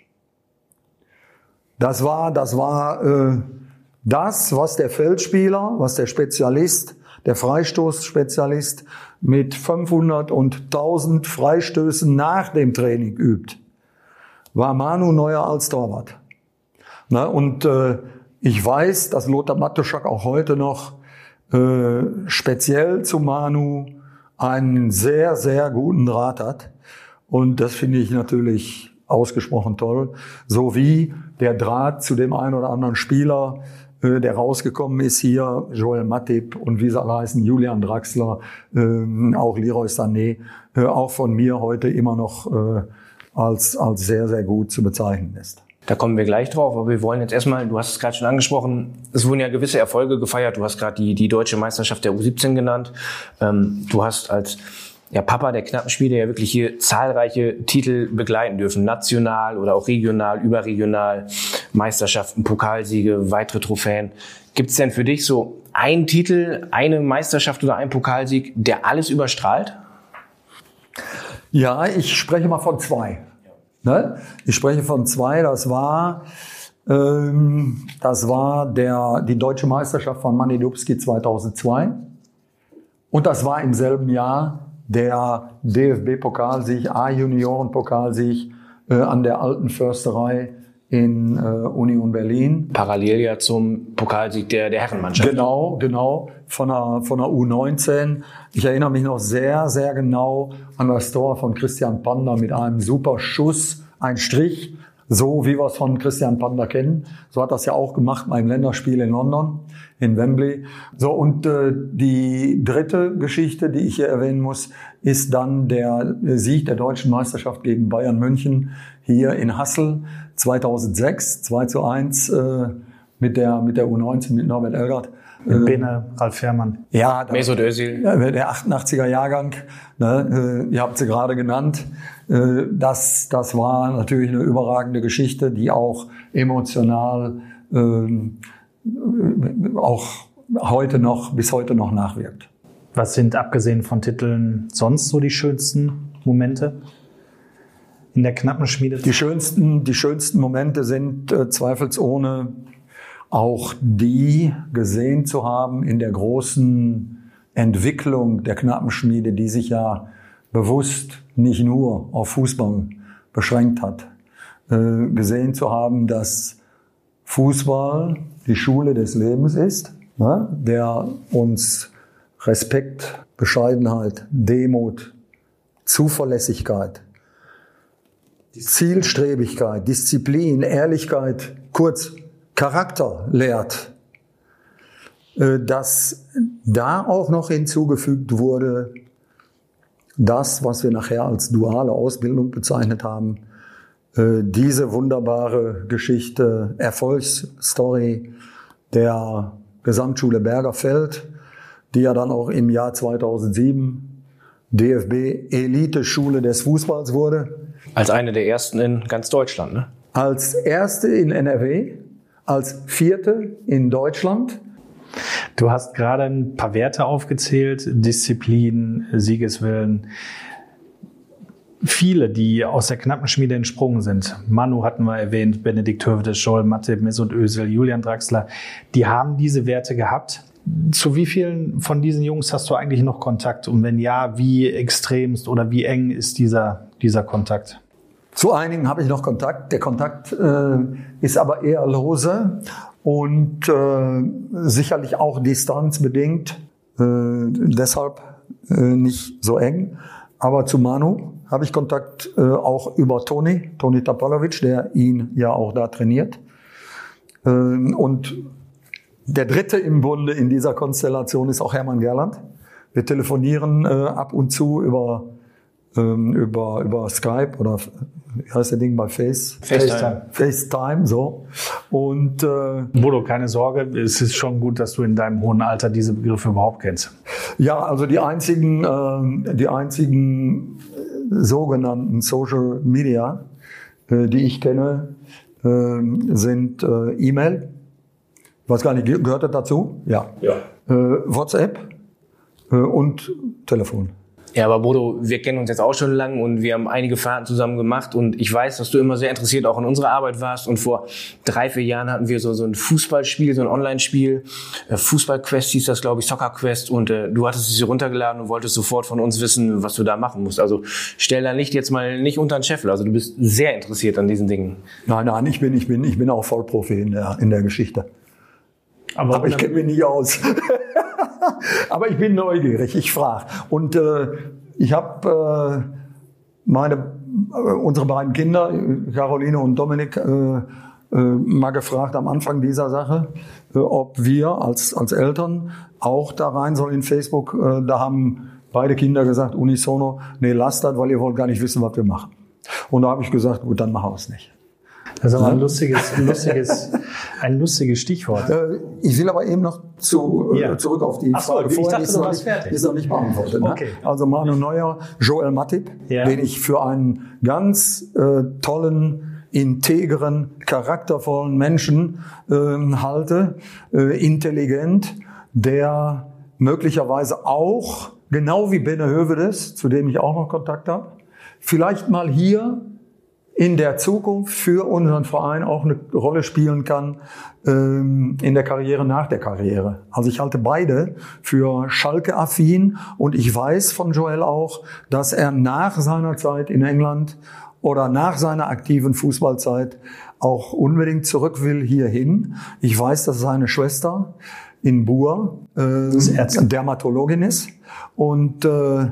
Das war, das war äh, das, was der Feldspieler, was der Spezialist, der Freistoßspezialist mit 500 und 1000 Freistößen nach dem Training übt, war Manu neuer als Torwart. Na, und äh, ich weiß, dass Lothar Matuschak auch heute noch äh, speziell zu Manu einen sehr, sehr guten Draht hat. Und das finde ich natürlich ausgesprochen toll. So wie der Draht zu dem einen oder anderen Spieler, äh, der rausgekommen ist hier, Joel Matip und wie sie alle heißen, Julian Draxler, äh, auch Leroy Sané, äh, auch von mir heute immer noch äh, als, als sehr, sehr gut zu bezeichnen ist. Da kommen wir gleich drauf, aber wir wollen jetzt erstmal, du hast es gerade schon angesprochen, es wurden ja gewisse Erfolge gefeiert. Du hast gerade die, die deutsche Meisterschaft der U17 genannt. Ähm, du hast als ja, Papa der knappen Spiele ja wirklich hier zahlreiche Titel begleiten dürfen. National oder auch regional, überregional, Meisterschaften, Pokalsiege, weitere Trophäen. Gibt es denn für dich so einen Titel, eine Meisterschaft oder einen Pokalsieg, der alles überstrahlt? Ja, ich spreche mal von zwei. Ne? Ich spreche von zwei. Das war, ähm, das war der, die deutsche Meisterschaft von Manny Dubski 2002. Und das war im selben Jahr der DFB-Pokalsieg, A-Junioren-Pokalsieg äh, an der alten Försterei in äh, Union Berlin. Parallel ja zum Pokalsieg der, der Herrenmannschaft. Genau, genau, von der, von der U19. Ich erinnere mich noch sehr, sehr genau an das Tor von Christian Panda mit einem super Schuss, ein Strich, so wie wir es von Christian Panda kennen. So hat das ja auch gemacht beim Länderspiel in London in Wembley. So, und äh, die dritte Geschichte, die ich hier erwähnen muss, ist dann der Sieg der deutschen Meisterschaft gegen Bayern München hier in Hassel 2006, 2 zu 1 äh, mit, der, mit der U19, mit Norbert Elgert. Mit äh, Bene, Ralf Fährmann. Ja, Mesut Özil. Der 88er Jahrgang, ne, äh, ihr habt sie gerade genannt. Äh, das, das war natürlich eine überragende Geschichte, die auch emotional ähm, auch heute noch, bis heute noch nachwirkt. Was sind abgesehen von Titeln sonst so die schönsten Momente in der knappen Schmiede? Die schönsten, die schönsten Momente sind äh, zweifelsohne auch die gesehen zu haben in der großen Entwicklung der Knappenschmiede, die sich ja bewusst nicht nur auf Fußball beschränkt hat, äh, gesehen zu haben, dass Fußball die Schule des Lebens ist, ne, der uns Respekt, Bescheidenheit, Demut, Zuverlässigkeit, Zielstrebigkeit, Disziplin, Ehrlichkeit, kurz Charakter lehrt, äh, dass da auch noch hinzugefügt wurde, das, was wir nachher als duale Ausbildung bezeichnet haben, äh, diese wunderbare Geschichte, Erfolgsstory der Gesamtschule Bergerfeld, die ja dann auch im Jahr 2007 DFB Elite-Schule des Fußballs wurde. Als eine der ersten in ganz Deutschland, ne? Als erste in NRW, als vierte in Deutschland. Du hast gerade ein paar Werte aufgezählt, Disziplin, Siegeswillen. viele, die aus der knappen Schmiede entsprungen sind. Manu hatten wir erwähnt, Benedikt Hövedes, Scholl, Mathe, Mesut Özil, Julian Draxler. Die haben diese Werte gehabt. Zu wie vielen von diesen Jungs hast du eigentlich noch Kontakt? Und wenn ja, wie extremst oder wie eng ist dieser, dieser Kontakt? Zu einigen habe ich noch Kontakt. Der Kontakt äh, ist aber eher lose und äh, sicherlich auch distanzbedingt. Äh, deshalb äh, nicht so eng. Aber zu Manu habe ich Kontakt äh, auch über Toni, Toni Tapalovic, der ihn ja auch da trainiert. Äh, und der dritte im Bunde in dieser Konstellation ist auch Hermann Gerland. Wir telefonieren äh, ab und zu über, ähm, über, über Skype oder wie heißt der Ding bei Face? FaceTime. FaceTime, so. Und äh, Bodo, keine Sorge, es ist schon gut, dass du in deinem hohen Alter diese Begriffe überhaupt kennst. ja, also die einzigen, äh, die einzigen äh, sogenannten Social Media, äh, die ich kenne, äh, sind äh, E-Mail. Ich weiß gar nicht, ge- gehört das dazu? Ja. Ja. Äh, WhatsApp äh, und Telefon. Ja, aber Bodo, wir kennen uns jetzt auch schon lang und wir haben einige Fahrten zusammen gemacht und ich weiß, dass du immer sehr interessiert auch in unserer Arbeit warst und vor drei, vier Jahren hatten wir so, so ein Fußballspiel, so ein Online-Spiel, äh, Fußballquest hieß das, glaube ich, Soccer Quest und äh, du hattest es hier runtergeladen und wolltest sofort von uns wissen, was du da machen musst. Also stell dein Licht jetzt mal nicht unter den Scheffel, also du bist sehr interessiert an diesen Dingen. Nein, nein, ich bin, ich bin, ich bin auch Vollprofi in der, in der Geschichte. Aber, Aber ich kenne mich nicht aus. Aber ich bin neugierig, ich frage. Und äh, ich habe äh, meine, äh, unsere beiden Kinder, Caroline und Dominik, äh, äh, mal gefragt am Anfang dieser Sache, äh, ob wir als, als Eltern auch da rein sollen in Facebook. Da haben beide Kinder gesagt, unisono, nee, lasst das, weil ihr wollt gar nicht wissen, was wir machen. Und da habe ich gesagt, gut, dann machen wir es nicht. das ist aber ein lustiges, ein lustiges, ein lustiges Stichwort. Äh, Ich will aber eben noch zu, äh, Ja. zurück auf die Ach so, Frage. ich Vorher dachte, ist du noch warst nicht, fertig. Ist noch nicht beantwortet. Ne? Okay. Also Manu Neuer, Joel Matip, Ja. den ich für einen ganz äh, tollen, integren, charaktervollen Menschen ähm, halte, äh, intelligent, der möglicherweise auch, genau wie Benne Hövedes, zu dem ich auch noch Kontakt habe, vielleicht mal hier in der Zukunft für unseren Verein auch eine Rolle spielen kann ähm, in der Karriere nach der Karriere. Also ich halte beide für Schalke-affin und ich weiß von Joel auch, dass er nach seiner Zeit in England oder nach seiner aktiven Fußballzeit auch unbedingt zurück will hierhin. Ich weiß, dass seine Schwester in Buhr äh. Dermatologin ist und äh,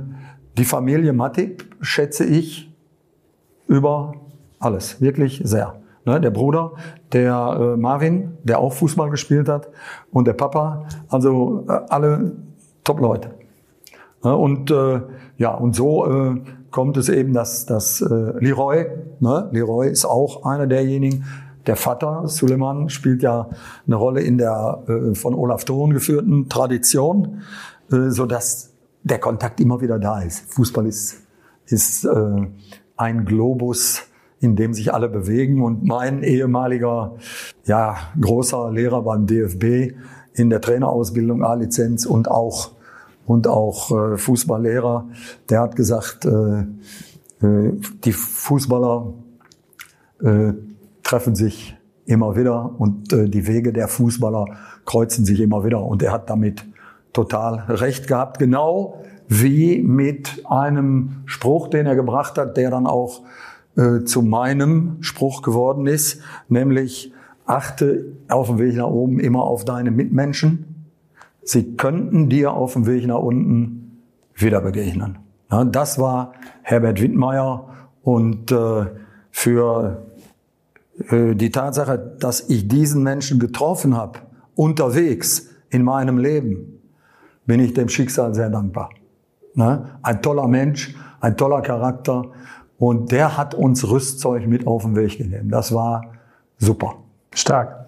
die Familie Matip schätze ich über alles, wirklich sehr. Ne, der Bruder, der äh, Marvin, der auch Fußball gespielt hat, und der Papa, also äh, alle Top-Leute. Ne, und äh, ja, und so äh, kommt es eben, dass, dass äh, Leroy, ne, Leroy ist auch einer derjenigen, der Vater, Suleiman, spielt ja eine Rolle in der äh, von Olaf Thon geführten Tradition, äh, so dass der Kontakt immer wieder da ist. Fußball ist, ist äh, ein Globus, in dem sich alle bewegen. Und mein ehemaliger, ja, großer Lehrer beim DFB in der Trainerausbildung A-Lizenz und auch, und auch äh, Fußballlehrer, der hat gesagt, äh, äh, die Fußballer äh, treffen sich immer wieder und äh, die Wege der Fußballer kreuzen sich immer wieder. Und er hat damit total recht gehabt, genau wie mit einem Spruch, den er gebracht hat, der dann auch äh, zu meinem Spruch geworden ist, nämlich achte auf dem Weg nach oben immer auf deine Mitmenschen. Sie könnten dir auf dem Weg nach unten wieder begegnen. Ja, das war Herbert Wittmeier und äh, für äh, die Tatsache, dass ich diesen Menschen getroffen habe, unterwegs in meinem Leben, bin ich dem Schicksal sehr dankbar. Ne? Ein toller Mensch, ein toller Charakter und der hat uns Rüstzeug mit auf den Weg gegeben. Das war super. Stark.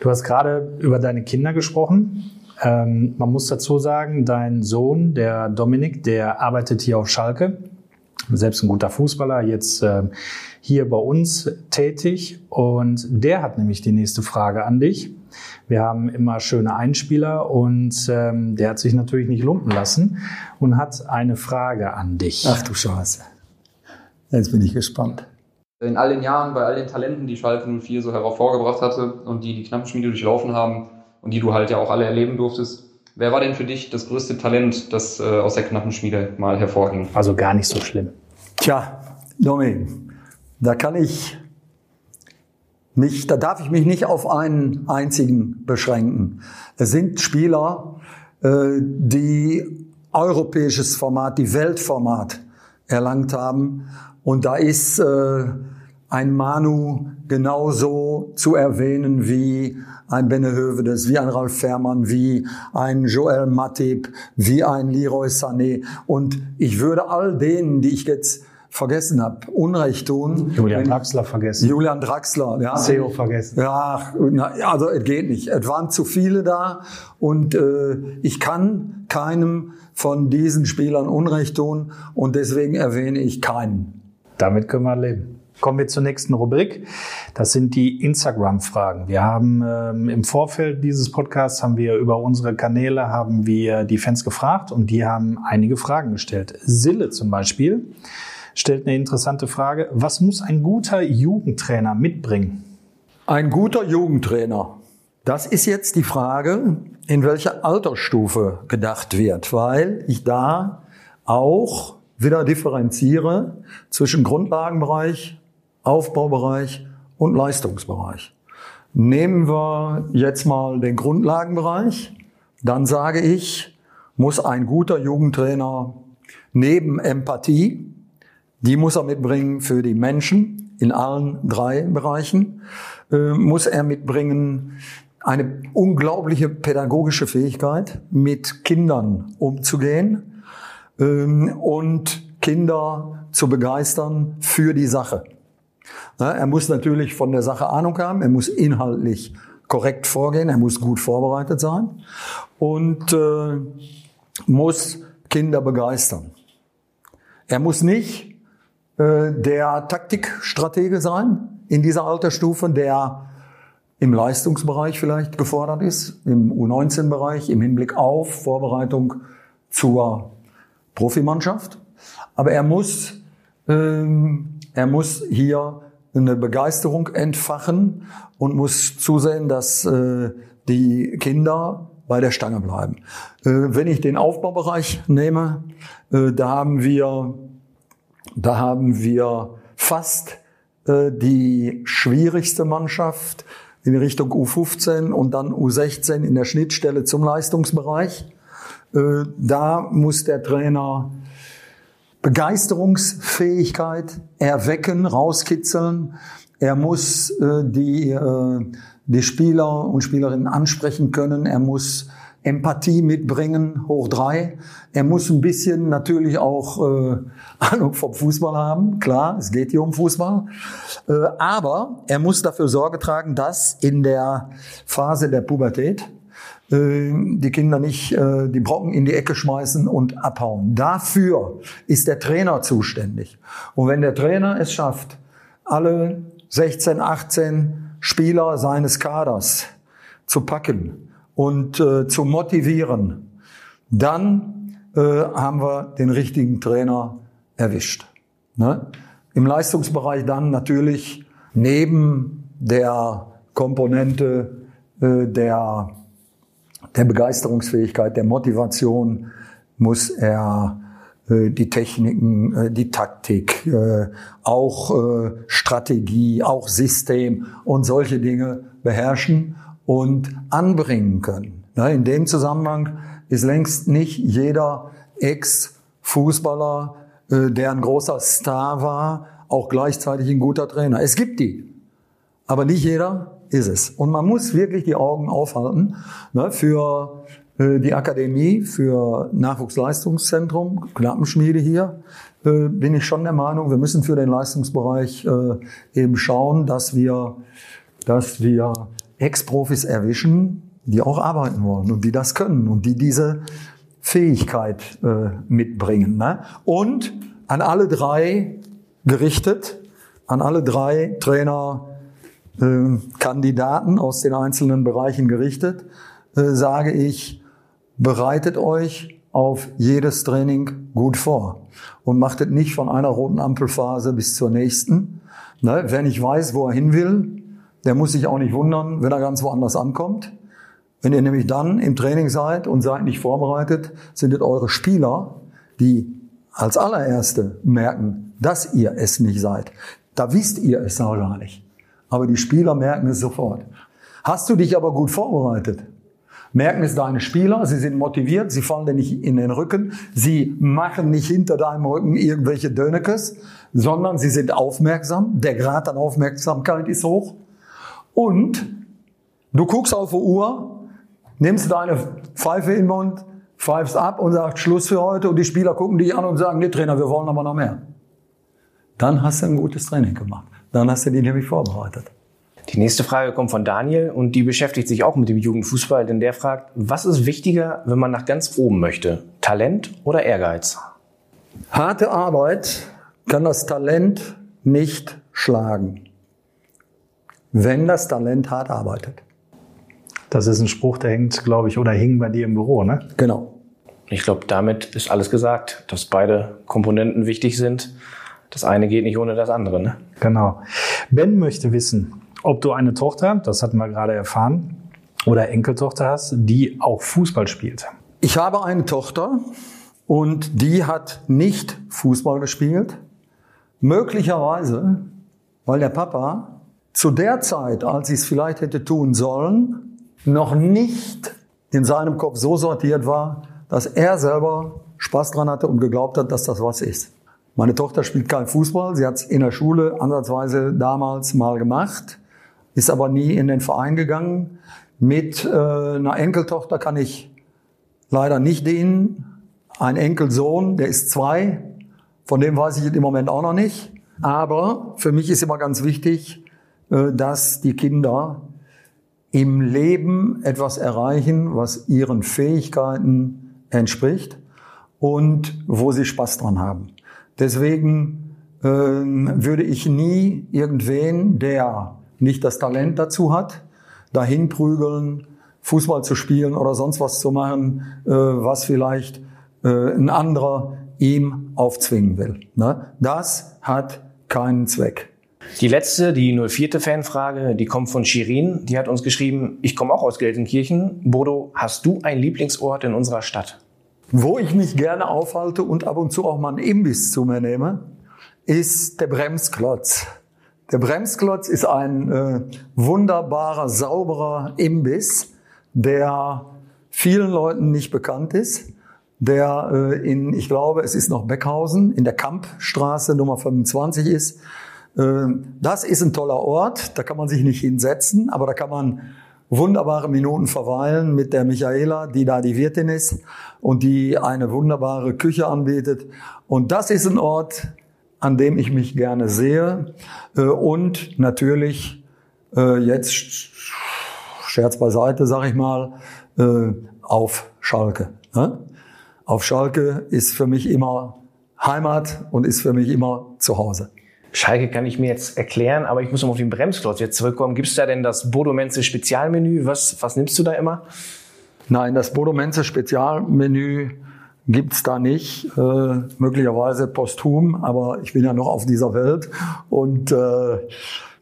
Du hast gerade über deine Kinder gesprochen. Ähm, man muss dazu sagen, dein Sohn, der Dominik, der arbeitet hier auf Schalke. Selbst ein guter Fußballer, jetzt ähm, hier bei uns tätig. Und der hat nämlich die nächste Frage an dich. Wir haben immer schöne Einspieler und ähm, der hat sich natürlich nicht lumpen lassen und hat eine Frage an dich. Ach du Scheiße. Jetzt bin ich gespannt. In all den Jahren, bei all den Talenten, die Schalke 04 so hervorgebracht hatte und die die Knappenschmiede durchlaufen haben und die du halt ja auch alle erleben durftest, wer war denn für dich das größte Talent, das äh, aus der Knappenschmiede mal hervorging? Also gar nicht so schlimm. Tja, Domi, da kann ich mich, da darf ich mich nicht auf einen einzigen beschränken. Es sind Spieler, äh, die europäisches Format, die Weltformat erlangt haben. Und da ist äh, ein Manu genauso zu erwähnen wie ein Benne Hövedes, wie ein Ralf Fährmann, wie ein Joel Matip, wie ein Leroy Sané. Und ich würde all denen, die ich jetzt vergessen habe, Unrecht tun. Julian Draxler vergessen. Julian Draxler, ja. CEO vergessen. Ja, also es geht nicht. Es waren zu viele da und äh, ich kann keinem von diesen Spielern Unrecht tun und deswegen erwähne ich keinen. Damit können wir leben. Kommen wir zur nächsten Rubrik. Das sind die Instagram-Fragen. Wir haben ähm, im Vorfeld dieses Podcasts haben wir über unsere Kanäle haben wir die Fans gefragt und die haben einige Fragen gestellt. Sille zum Beispiel stellt eine interessante Frage. Was muss ein guter Jugendtrainer mitbringen? Ein guter Jugendtrainer. Das ist jetzt die Frage, in welcher Altersstufe gedacht wird, weil ich da auch wieder differenziere zwischen Grundlagenbereich, Aufbaubereich und Leistungsbereich. Nehmen wir jetzt mal den Grundlagenbereich, dann sage ich, muss ein guter Jugendtrainer neben Empathie, die muss er mitbringen für die Menschen in allen drei Bereichen. Äh, muss er mitbringen eine unglaubliche pädagogische Fähigkeit, mit Kindern umzugehen und Kinder zu begeistern für die Sache. Er muss natürlich von der Sache Ahnung haben, er muss inhaltlich korrekt vorgehen, er muss gut vorbereitet sein und äh, muss Kinder begeistern. Er muss nicht äh, der Taktikstratege sein in dieser Altersstufe, der im Leistungsbereich vielleicht gefordert ist, im U19-Bereich, im Hinblick auf Vorbereitung zur Profimannschaft. Aber er muss, ähm, er muss hier eine Begeisterung entfachen und muss zusehen, dass äh, die Kinder bei der Stange bleiben. Äh, wenn ich den Aufbaubereich nehme, äh, da haben wir da haben wir fast äh, die schwierigste Mannschaft in Richtung U15 und dann U16 in der Schnittstelle zum Leistungsbereich. Äh, da muss der Trainer Begeisterungsfähigkeit erwecken, rauskitzeln. Er muss äh, die, äh, die Spieler und Spielerinnen ansprechen können. Er muss Empathie mitbringen, hoch drei. Er muss ein bisschen natürlich auch äh, Ahnung vom Fußball haben, klar, es geht hier um Fußball. Äh, aber er muss dafür Sorge tragen, dass in der Phase der Pubertät die Kinder nicht äh, die Brocken in die Ecke schmeißen und abhauen. Dafür ist der Trainer zuständig. Und wenn der Trainer es schafft, alle 16, 18 Spieler seines Kaders zu packen, und äh, zu motivieren, dann äh, haben wir den richtigen Trainer erwischt. Ne? Im Leistungsbereich dann natürlich neben der Komponente äh, der, der Begeisterungsfähigkeit, der Motivation muss er äh, die Techniken, äh, die Taktik, äh, auch Strategie, auch System und solche Dinge beherrschen und anbringen können. In dem Zusammenhang ist längst nicht jeder Ex-Fußballer, äh, der ein großer Star war, auch gleichzeitig ein guter Trainer. Es gibt die, aber nicht jeder ist es. Und man muss wirklich die Augen aufhalten ne, für äh, die Akademie, für Nachwuchsleistungszentrum, Knappenschmiede hier, äh, bin ich schon der Meinung, wir müssen für den Leistungsbereich eben schauen, dass wir, dass wir Ex-Profis erwischen, die auch arbeiten wollen und die das können und die diese Fähigkeit äh, mitbringen. Ne? Und an alle drei gerichtet, an alle drei Trainer, äh, Kandidaten aus den einzelnen Bereichen gerichtet, äh, sage ich, bereitet euch auf jedes Training gut vor und macht es nicht von einer roten Ampelphase bis zur nächsten. Ne? Wer nicht weiß, wo er hin will, der muss sich auch nicht wundern, wenn er ganz woanders ankommt. Wenn ihr nämlich dann im Training seid und seid nicht vorbereitet, sind es eure Spieler, die als allererste merken, dass ihr es nicht seid. Da wisst ihr es auch gar nicht. Aber die Spieler merken es sofort. Hast du dich aber gut vorbereitet? Merken es deine Spieler, sie sind motiviert, sie fallen dir nicht in den Rücken, sie machen nicht hinter deinem Rücken irgendwelche Dönekes, sondern sie sind aufmerksam, der Grad an Aufmerksamkeit ist hoch und du guckst auf die Uhr, nimmst deine Pfeife in den Mund, pfeifst ab und sagst Schluss für heute und die Spieler gucken dich an und sagen, nee Trainer, wir wollen aber noch mehr. Dann hast du ein gutes Training gemacht. Dann hast du die nämlich vorbereitet. Die nächste Frage kommt von Daniel und die beschäftigt sich auch mit dem Jugendfußball, denn der fragt, was ist wichtiger, wenn man nach ganz oben möchte? Talent oder Ehrgeiz? Harte Arbeit kann das Talent nicht schlagen, wenn das Talent hart arbeitet. Das ist ein Spruch, der hängt, glaube ich, oder hing bei dir im Büro, ne? Genau. Ich glaube, damit ist alles gesagt, dass beide Komponenten wichtig sind. Das eine geht nicht ohne das andere. Ne? Genau. Ben möchte wissen, ob du eine Tochter, das hatten wir gerade erfahren, oder Enkeltochter hast, die auch Fußball spielt. Ich habe eine Tochter und die hat nicht Fußball gespielt. Möglicherweise, weil der Papa zu der Zeit, als sie es vielleicht hätte tun sollen, noch nicht in seinem Kopf so sortiert war, dass er selber Spaß dran hatte und geglaubt hat, dass das was ist. Meine Tochter spielt kein Fußball. Sie hat es in der Schule ansatzweise damals mal gemacht, ist aber nie in den Verein gegangen. Mit äh, einer Enkeltochter kann ich leider nicht dienen. Ein Enkelsohn, der ist zwei. Von dem weiß ich im Moment auch noch nicht. Aber für mich ist immer ganz wichtig, äh, dass die Kinder im Leben etwas erreichen, was ihren Fähigkeiten entspricht und wo sie Spaß dran haben. Deswegen ähm, würde ich nie irgendwen, der nicht das Talent dazu hat, dahin prügeln, Fußball zu spielen oder sonst was zu machen, äh, was vielleicht äh, ein anderer ihm aufzwingen will. Ne? Das hat keinen Zweck. Die letzte, die 04. Fanfrage, die kommt von Shirin. Die hat uns geschrieben, ich komme auch aus Gelsenkirchen. Bodo, hast du einen Lieblingsort in unserer Stadt? Wo ich mich gerne aufhalte und ab und zu auch mal einen Imbiss zu mir nehme, ist der Bremsklotz. Der Bremsklotz ist ein äh, wunderbarer, sauberer Imbiss, der vielen Leuten nicht bekannt ist, der äh, in, ich glaube, es ist noch Beckhausen, in der Kampstraße Nummer 25 ist. Äh, das ist ein toller Ort, da kann man sich nicht hinsetzen, aber da kann man wunderbare Minuten verweilen mit der Michaela, die da die Wirtin ist und die eine wunderbare Küche anbietet. Und das ist ein Ort, an dem ich mich gerne sehe. Äh, und natürlich äh, jetzt Scherz beiseite, sag ich mal, äh, auf Schalke. Ne? Auf Schalke ist für mich immer Heimat und ist für mich immer zu Hause. Schalke kann ich mir jetzt erklären, aber ich muss noch auf den Bremsklotz jetzt zurückkommen. Gibt es da denn das Bodo Menze Spezialmenü? Was, was nimmst du da immer? Nein, das Bodo Menze Spezialmenü gibt's da nicht. Äh, möglicherweise posthum, aber ich bin ja noch auf dieser Welt und äh,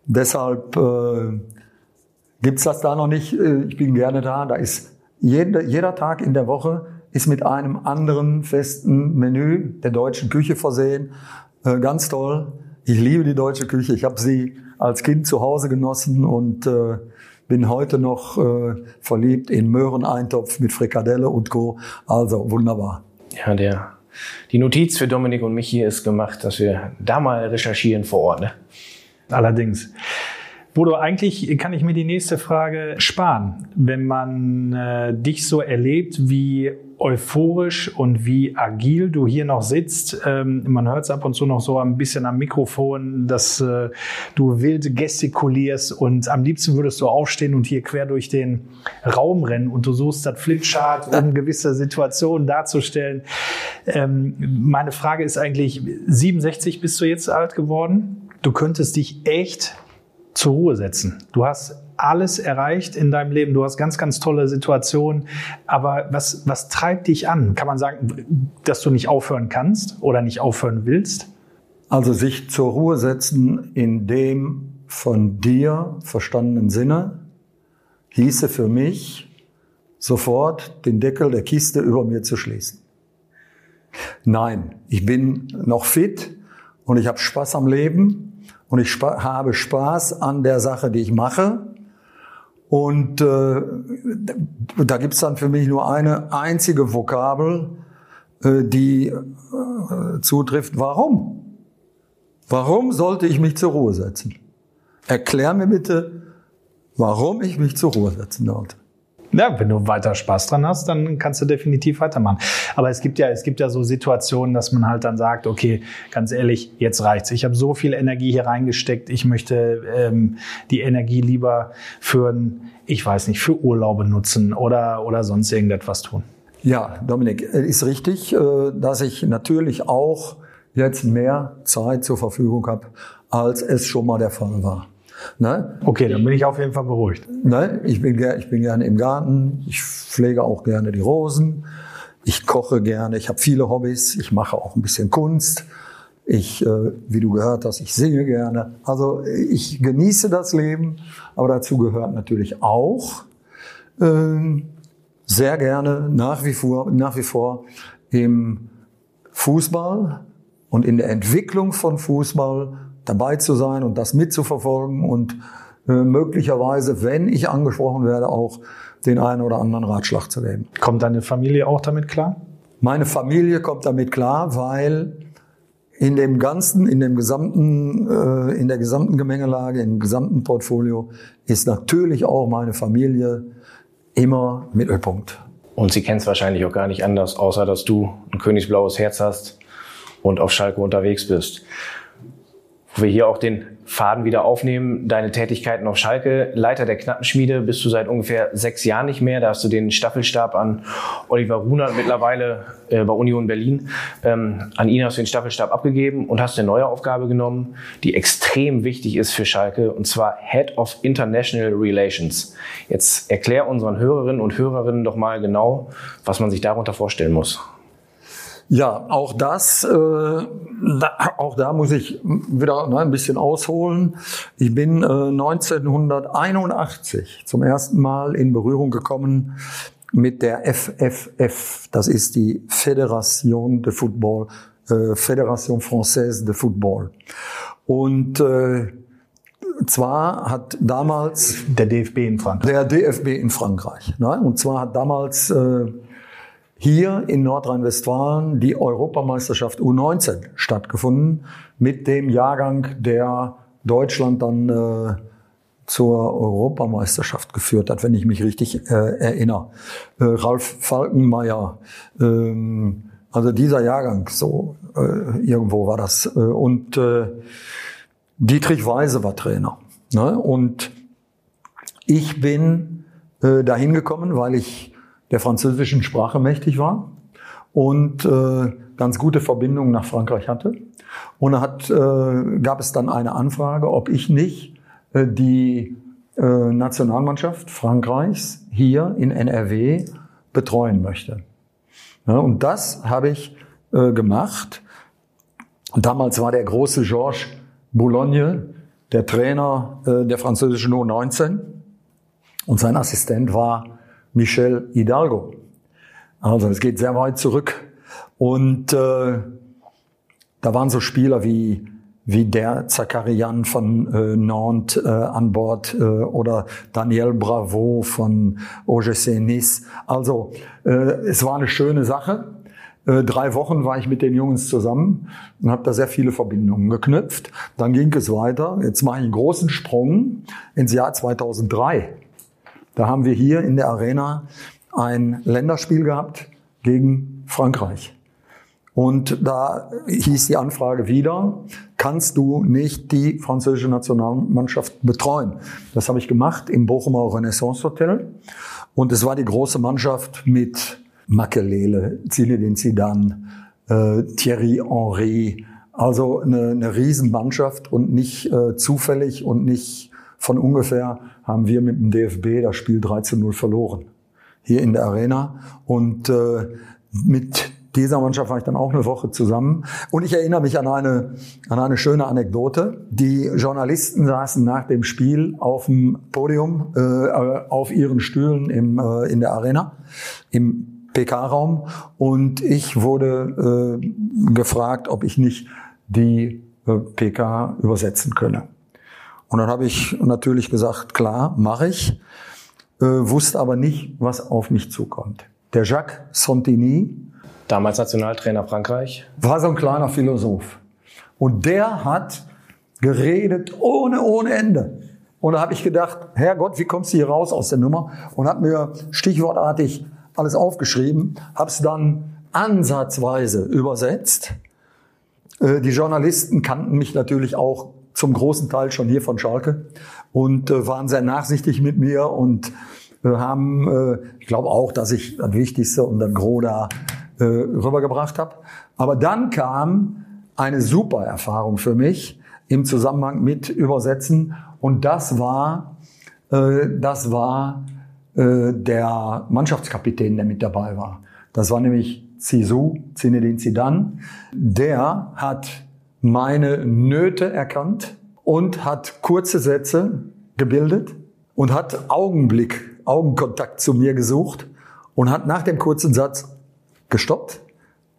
deshalb äh, gibt's das da noch nicht. Äh, ich bin gerne da. Da ist jeder, jeder Tag in der Woche ist mit einem anderen festen Menü der deutschen Küche versehen. Äh, ganz toll. Ich liebe die deutsche Küche. Ich habe sie als Kind zu Hause genossen und äh, bin heute noch äh, verliebt in Möhreneintopf mit Frikadelle und Co. Also wunderbar. Ja, der, die Notiz für Dominik und mich hier ist gemacht, dass wir da mal recherchieren vor Ort. Ne? Allerdings. Bodo, eigentlich kann ich mir die nächste Frage sparen. Wenn man äh, dich so erlebt, wie euphorisch und wie agil du hier noch sitzt, ähm, man hört es ab und zu noch so ein bisschen am Mikrofon, dass äh, du wild gestikulierst und am liebsten würdest du aufstehen und hier quer durch den Raum rennen und du suchst das Flipchart, um gewisse Situationen darzustellen. Ähm, meine Frage ist eigentlich, 67 bist du jetzt alt geworden? Du könntest dich echt zur Ruhe setzen. Du hast alles erreicht in deinem Leben. Du hast ganz, ganz tolle Situationen. Aber was, was treibt dich an? Kann man sagen, dass du nicht aufhören kannst oder nicht aufhören willst? Also sich zur Ruhe setzen in dem von dir verstandenen Sinne hieße für mich, sofort den Deckel der Kiste über mir zu schließen. Nein, ich bin noch fit und ich habe Spaß am Leben und ich spa habe Spaß an der Sache, die ich mache. Und äh, da gibt's dann für mich nur eine einzige Vokabel, äh, die äh, zutrifft. Warum? Warum sollte ich mich zur Ruhe setzen? Erklär mir bitte, warum ich mich zur Ruhe setzen sollte. Ja, wenn du weiter Spaß dran hast, dann kannst du definitiv weitermachen. Aber es gibt ja, es gibt ja so Situationen, dass man halt dann sagt, okay, ganz ehrlich, jetzt reicht's. Ich habe so viel Energie hier reingesteckt. Ich möchte ähm, die Energie lieber für, ich weiß nicht, für Urlaube nutzen oder oder sonst irgendetwas tun. Ja, Dominik, ist richtig, äh, dass ich natürlich auch jetzt mehr Zeit zur Verfügung habe, als es schon mal der Fall war. Ne? Okay, dann bin ich auf jeden Fall beruhigt. Ne? Ich, bin, ich bin gerne im Garten, ich pflege auch gerne die Rosen, ich koche gerne, ich habe viele Hobbys, ich mache auch ein bisschen Kunst. Ich, äh, wie du gehört hast, ich singe gerne. Also ich genieße das Leben, aber dazu gehört natürlich auch äh, sehr gerne nach wie vor, nach wie vor im Fußball und in der Entwicklung von Fußball dabei zu sein und das mitzuverfolgen und äh, möglicherweise, wenn ich angesprochen werde, auch den einen oder anderen Ratschlag zu geben. Kommt deine Familie auch damit klar? Meine Familie kommt damit klar, weil in dem ganzen, in dem gesamten, äh, in der gesamten Gemengelage, im gesamten Portfolio ist natürlich auch meine Familie immer Mittelpunkt. Und sie kennt es wahrscheinlich auch gar nicht anders, außer dass du ein königsblaues Herz hast und auf Schalke unterwegs bist wo wir hier auch den Faden wieder aufnehmen, deine Tätigkeiten auf Schalke, Leiter der Knappenschmiede, bist du seit ungefähr sechs Jahren nicht mehr. Da hast du den Staffelstab an Oliver Runert mittlerweile äh, bei Union Berlin. Ähm, an ihn hast du den Staffelstab abgegeben und hast eine neue Aufgabe genommen, die extrem wichtig ist für Schalke, und zwar Head of International Relations. Jetzt erklär unseren Hörerinnen und Hörerinnen doch mal genau, was man sich darunter vorstellen muss. Ja, auch das, äh, auch da muss ich wieder ne, ein bisschen ausholen. Ich bin äh, 1981 zum ersten Mal in Berührung gekommen mit der FFF. Das ist die Fédération de Football, äh, Fédération Française de Football. Und äh, zwar hat damals der DFB in Frankreich. Der DFB in Frankreich. Ne? Und zwar hat damals äh, hier in Nordrhein-Westfalen die Europameisterschaft U19 stattgefunden mit dem Jahrgang, der Deutschland dann äh, zur Europameisterschaft geführt hat, wenn ich mich richtig äh, erinnere. Äh, Ralf Falkenmeier, ähm, also dieser Jahrgang, so äh, irgendwo war das. Äh, und äh, Dietrich Weise war Trainer. Ne? Und ich bin dahin gekommen, weil ich der französischen Sprache mächtig war und äh, ganz gute Verbindungen nach Frankreich hatte. Und da hat, äh, gab es dann eine Anfrage, ob ich nicht äh, die äh, Nationalmannschaft Frankreichs hier in NRW betreuen möchte. Ja, und das habe ich äh, gemacht. Und damals war der große Georges Boulogne der Trainer äh, der französischen U19 und sein Assistent war Michel Hidalgo. Also es geht sehr weit zurück. Und äh, da waren so Spieler wie wie der Zakarian von äh, Nantes äh, an Bord äh, oder Daniel Bravo von OGC Nice. Also äh, es war eine schöne Sache. Äh, drei Wochen war ich mit den Jungs zusammen und habe da sehr viele Verbindungen geknüpft. Dann ging es weiter. Jetzt mache ich einen großen Sprung ins Jahr 2003. Da haben wir hier in der Arena ein Länderspiel gehabt gegen Frankreich. Und da hieß die Anfrage wieder, kannst du nicht die französische Nationalmannschaft betreuen? Das habe ich gemacht im Bochumer Renaissance Hotel. Und es war die große Mannschaft mit Makelele, Zinedine Zidane, äh, Thierry Henry. Also eine, eine Riesenmannschaft und nicht äh, zufällig und nicht von ungefähr haben wir mit dem DFB das Spiel 3 zu 0 verloren. Hier in der Arena. Und äh, mit dieser Mannschaft war ich dann auch eine Woche zusammen. Und ich erinnere mich an eine, an eine schöne Anekdote. Die Journalisten saßen nach dem Spiel auf dem Podium, äh, auf ihren Stühlen im, äh, in der Arena, im PK-Raum. Und ich wurde äh, gefragt, ob ich nicht die äh, PK übersetzen könne. Und dann habe ich natürlich gesagt, klar, mache ich, äh, wusste aber nicht, was auf mich zukommt. Der Jacques Sontini, Damals Nationaltrainer Frankreich. War so ein kleiner Philosoph. Und der hat geredet ohne, ohne Ende. Und da habe ich gedacht, Herrgott, wie kommst du hier raus aus der Nummer? Und habe mir stichwortartig alles aufgeschrieben, habe es dann ansatzweise übersetzt. Äh, die Journalisten kannten mich natürlich auch zum großen Teil schon hier von Schalke und äh, waren sehr nachsichtig mit mir und äh, haben, ich glaube auch, dass ich das Wichtigste und dann Groda äh, rübergebracht habe. Aber dann kam eine super Erfahrung für mich im Zusammenhang mit Übersetzen und das war, äh, das war äh, der Mannschaftskapitän, der mit dabei war. Das war nämlich Zizou, Zinedine Zidane. Der hat meine Nöte erkannt und hat kurze Sätze gebildet und hat Augenblick, Augenkontakt zu mir gesucht und hat nach dem kurzen Satz gestoppt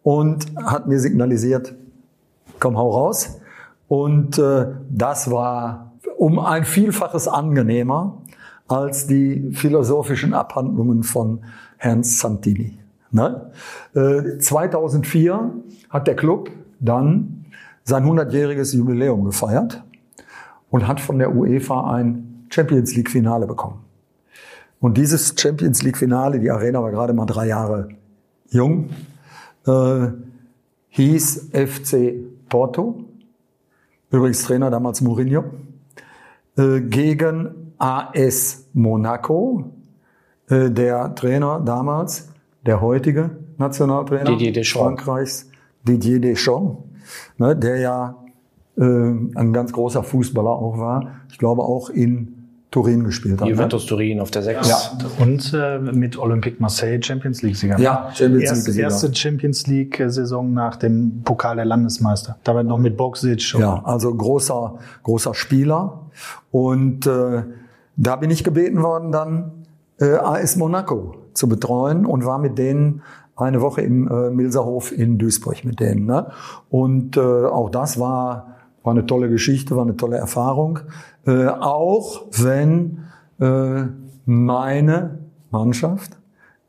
und hat mir signalisiert, komm, hau raus. Und äh, das war um ein Vielfaches angenehmer als die philosophischen Abhandlungen von Herrn Santini. Ne? Äh, 2004 hat der Club dann sein 100-jähriges Jubiläum gefeiert und hat von der UEFA ein Champions League Finale bekommen. Und dieses Champions League Finale, die Arena war gerade mal drei Jahre jung, äh, hieß FC Porto, übrigens Trainer damals Mourinho, äh, gegen AS Monaco, äh, der Trainer damals, der heutige Nationaltrainer Didier. Frankreichs, Didier Deschamps, ne, der ja äh, ein ganz großer Fußballer auch war. Ich glaube auch in Turin gespielt hat. Juventus Turin auf der 6. Ja, und äh, mit Olympique Marseille Champions League-Sieger. Ja, Champions Erst, League-Sieger. Erste Champions League-Saison nach dem Pokal der Landesmeister. Dabei noch mit Boxic. Ja, also großer, großer Spieler. Und äh, da bin ich gebeten worden, dann äh, AS Monaco zu betreuen und war mit denen eine Woche im äh, Milserhof in Duisburg mit denen. Ne? Und äh, auch das war, war eine tolle Geschichte, war eine tolle Erfahrung. Äh, auch wenn äh, meine Mannschaft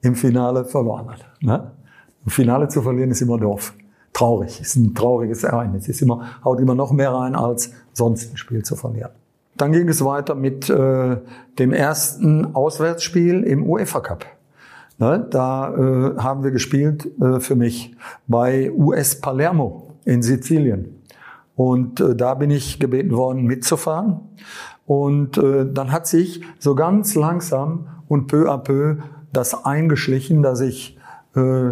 im Finale verloren hat. Ne? Im Finale zu verlieren ist immer doof. Traurig, ist ein trauriges Ereignis. Ist immer, haut immer noch mehr rein, als sonst ein Spiel zu verlieren. Dann ging es weiter mit äh, dem ersten Auswärtsspiel im UEFA Cup. Ne, da äh, haben wir gespielt äh, für mich bei US Palermo in Sizilien. Und äh, da bin ich gebeten worden, mitzufahren. Und äh, dann hat sich so ganz langsam und peu à peu das eingeschlichen, dass ich äh,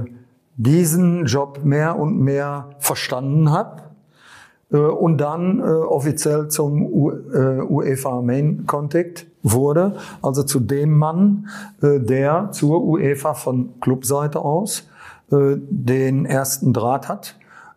diesen Job mehr und mehr verstanden habe äh, und dann äh, offiziell zum äh, UEFA Main Contact wurde, also zu dem Mann, äh, der zur UEFA von Clubseite aus äh, den ersten Draht hat,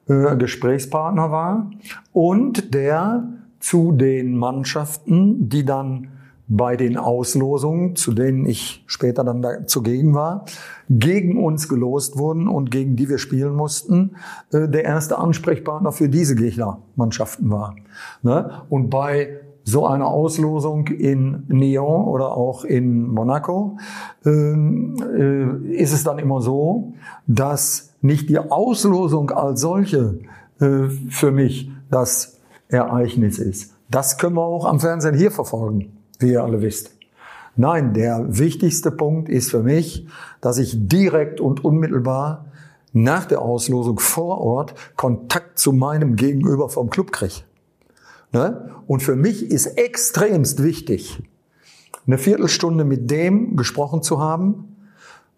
äh, Gesprächspartner war und der zu den Mannschaften, die dann bei den Auslosungen, zu denen ich später dann da zugegen war, gegen uns gelost wurden und gegen die wir spielen mussten, der erste Ansprechpartner für diese Gegnermannschaften war. Ne? Und bei so einer Auslosung in Nyon oder auch in Monaco ähm, äh, ist es dann immer so, dass nicht die Auslosung als solche äh, für mich das Ereignis ist. Das können wir auch am Fernsehen hier verfolgen, wie ihr alle wisst. Nein, der wichtigste Punkt ist für mich, dass ich direkt und unmittelbar nach der Auslosung vor Ort Kontakt zu meinem Gegenüber vom Club kriege. Ne? Und für mich ist extremst wichtig, eine Viertelstunde mit dem gesprochen zu haben,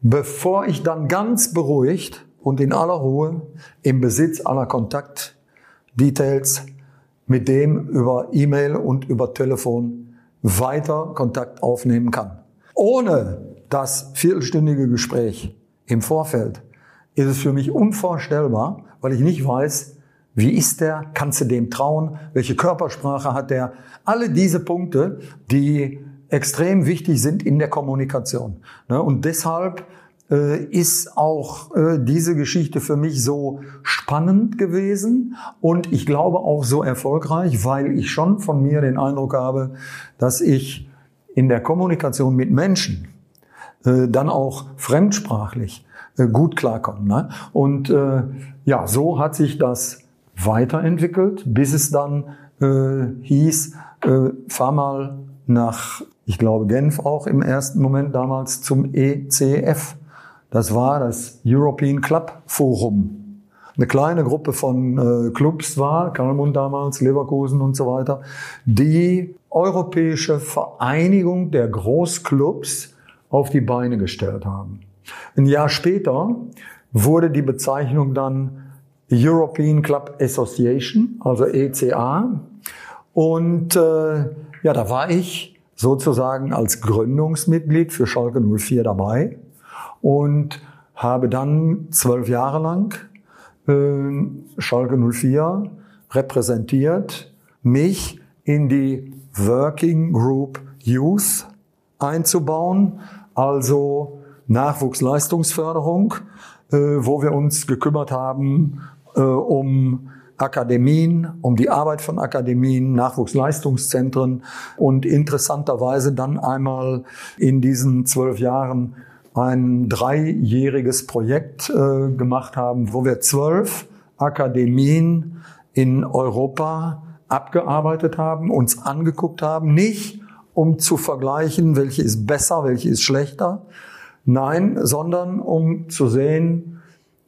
bevor ich dann ganz beruhigt und in aller Ruhe im Besitz aller Kontaktdetails mit dem über E-Mail und über Telefon weiter Kontakt aufnehmen kann. Ohne das viertelstündige Gespräch im Vorfeld ist es für mich unvorstellbar, weil ich nicht weiß, wie ist der, kannst du dem trauen, welche Körpersprache hat der, alle diese Punkte, die extrem wichtig sind in der Kommunikation. Ne? Und deshalb äh, ist auch äh, diese Geschichte für mich so spannend gewesen und ich glaube auch so erfolgreich, weil ich schon von mir den Eindruck habe, dass ich in der Kommunikation mit Menschen äh, dann auch fremdsprachlich gut klarkomme. Ne? Und ja, so hat sich das weiterentwickelt, bis es dann hieß, fahr mal nach, ich glaube Genf auch im ersten Moment damals zum ECF. Das war das European Club Forum. Eine kleine Gruppe von äh, Clubs war, Kalmund damals, Leverkusen und so weiter, die Europäische Vereinigung der Großclubs auf die Beine gestellt haben. Ein Jahr später wurde die Bezeichnung dann European Club Association, also ECA. Und äh, ja, da war ich sozusagen als Gründungsmitglied für Schalke 04 dabei und habe dann zwölf Jahre lang äh, Schalke 04 repräsentiert, mich in die Working Group Youth einzubauen, also Nachwuchsleistungsförderung, äh, wo wir uns gekümmert haben äh, um Akademien, um die Arbeit von Akademien, Nachwuchsleistungszentren und interessanterweise dann einmal in diesen zwölf Jahren ein dreijähriges Projekt äh, gemacht haben, wo wir zwölf Akademien in Europa abgearbeitet haben, uns angeguckt haben, nicht um zu vergleichen, welche ist besser, welche ist schlechter, nein, sondern um zu sehen,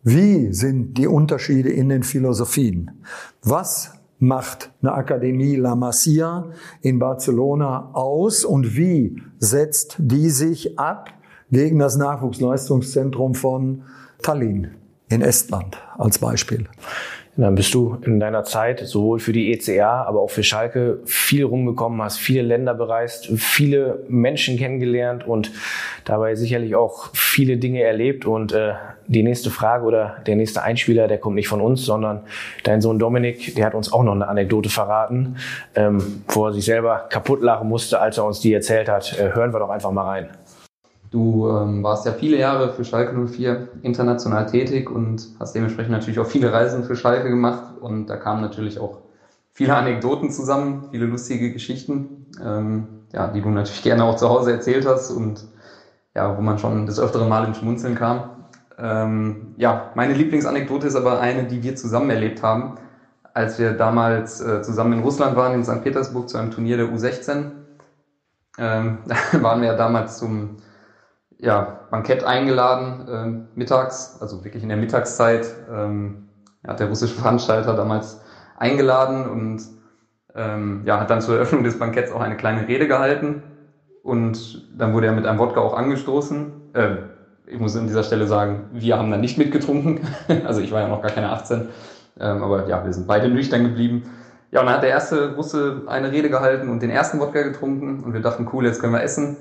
wie sind die Unterschiede in den Philosophien? Was macht eine Akademie La Masia in Barcelona aus und wie setzt die sich ab gegen das Nachwuchsleistungszentrum von Tallinn in Estland als Beispiel. Dann bist du in deiner Zeit sowohl für die ECA, aber auch für Schalke viel rumgekommen, hast viele Länder bereist, viele Menschen kennengelernt und dabei sicherlich auch viele Dinge erlebt. Und äh, die nächste Frage oder der nächste Einspieler, der kommt nicht von uns, sondern dein Sohn Dominik, der hat uns auch noch eine Anekdote verraten, ähm, wo er sich selber kaputt lachen musste, als er uns die erzählt hat. Äh, hören wir doch einfach mal rein. Du ähm, warst ja viele Jahre für Schalke 04 international tätig und hast dementsprechend natürlich auch viele Reisen für Schalke gemacht und da kamen natürlich auch viele Anekdoten zusammen, viele lustige Geschichten, ähm, ja, die du natürlich gerne auch zu Hause erzählt hast und ja, wo man schon das öftere Mal ins Schmunzeln kam. Ähm, ja, meine Lieblingsanekdote ist aber eine, die wir zusammen erlebt haben, als wir damals äh, zusammen in Russland waren, in St. Petersburg zu einem Turnier der U16. Ähm, da waren wir ja damals zum ja, Bankett eingeladen, äh, mittags, also wirklich in der Mittagszeit, ähm, hat der russische Veranstalter damals eingeladen und ähm, ja, hat dann zur Eröffnung des Banketts auch eine kleine Rede gehalten und dann wurde er mit einem Wodka auch angestoßen. Äh, ich muss an dieser Stelle sagen, wir haben dann nicht mitgetrunken, also ich war ja noch gar keine 18, ähm, aber ja, wir sind beide nüchtern geblieben. Ja, und dann hat der erste Russe eine Rede gehalten und den ersten Wodka getrunken und wir dachten, cool, jetzt können wir essen.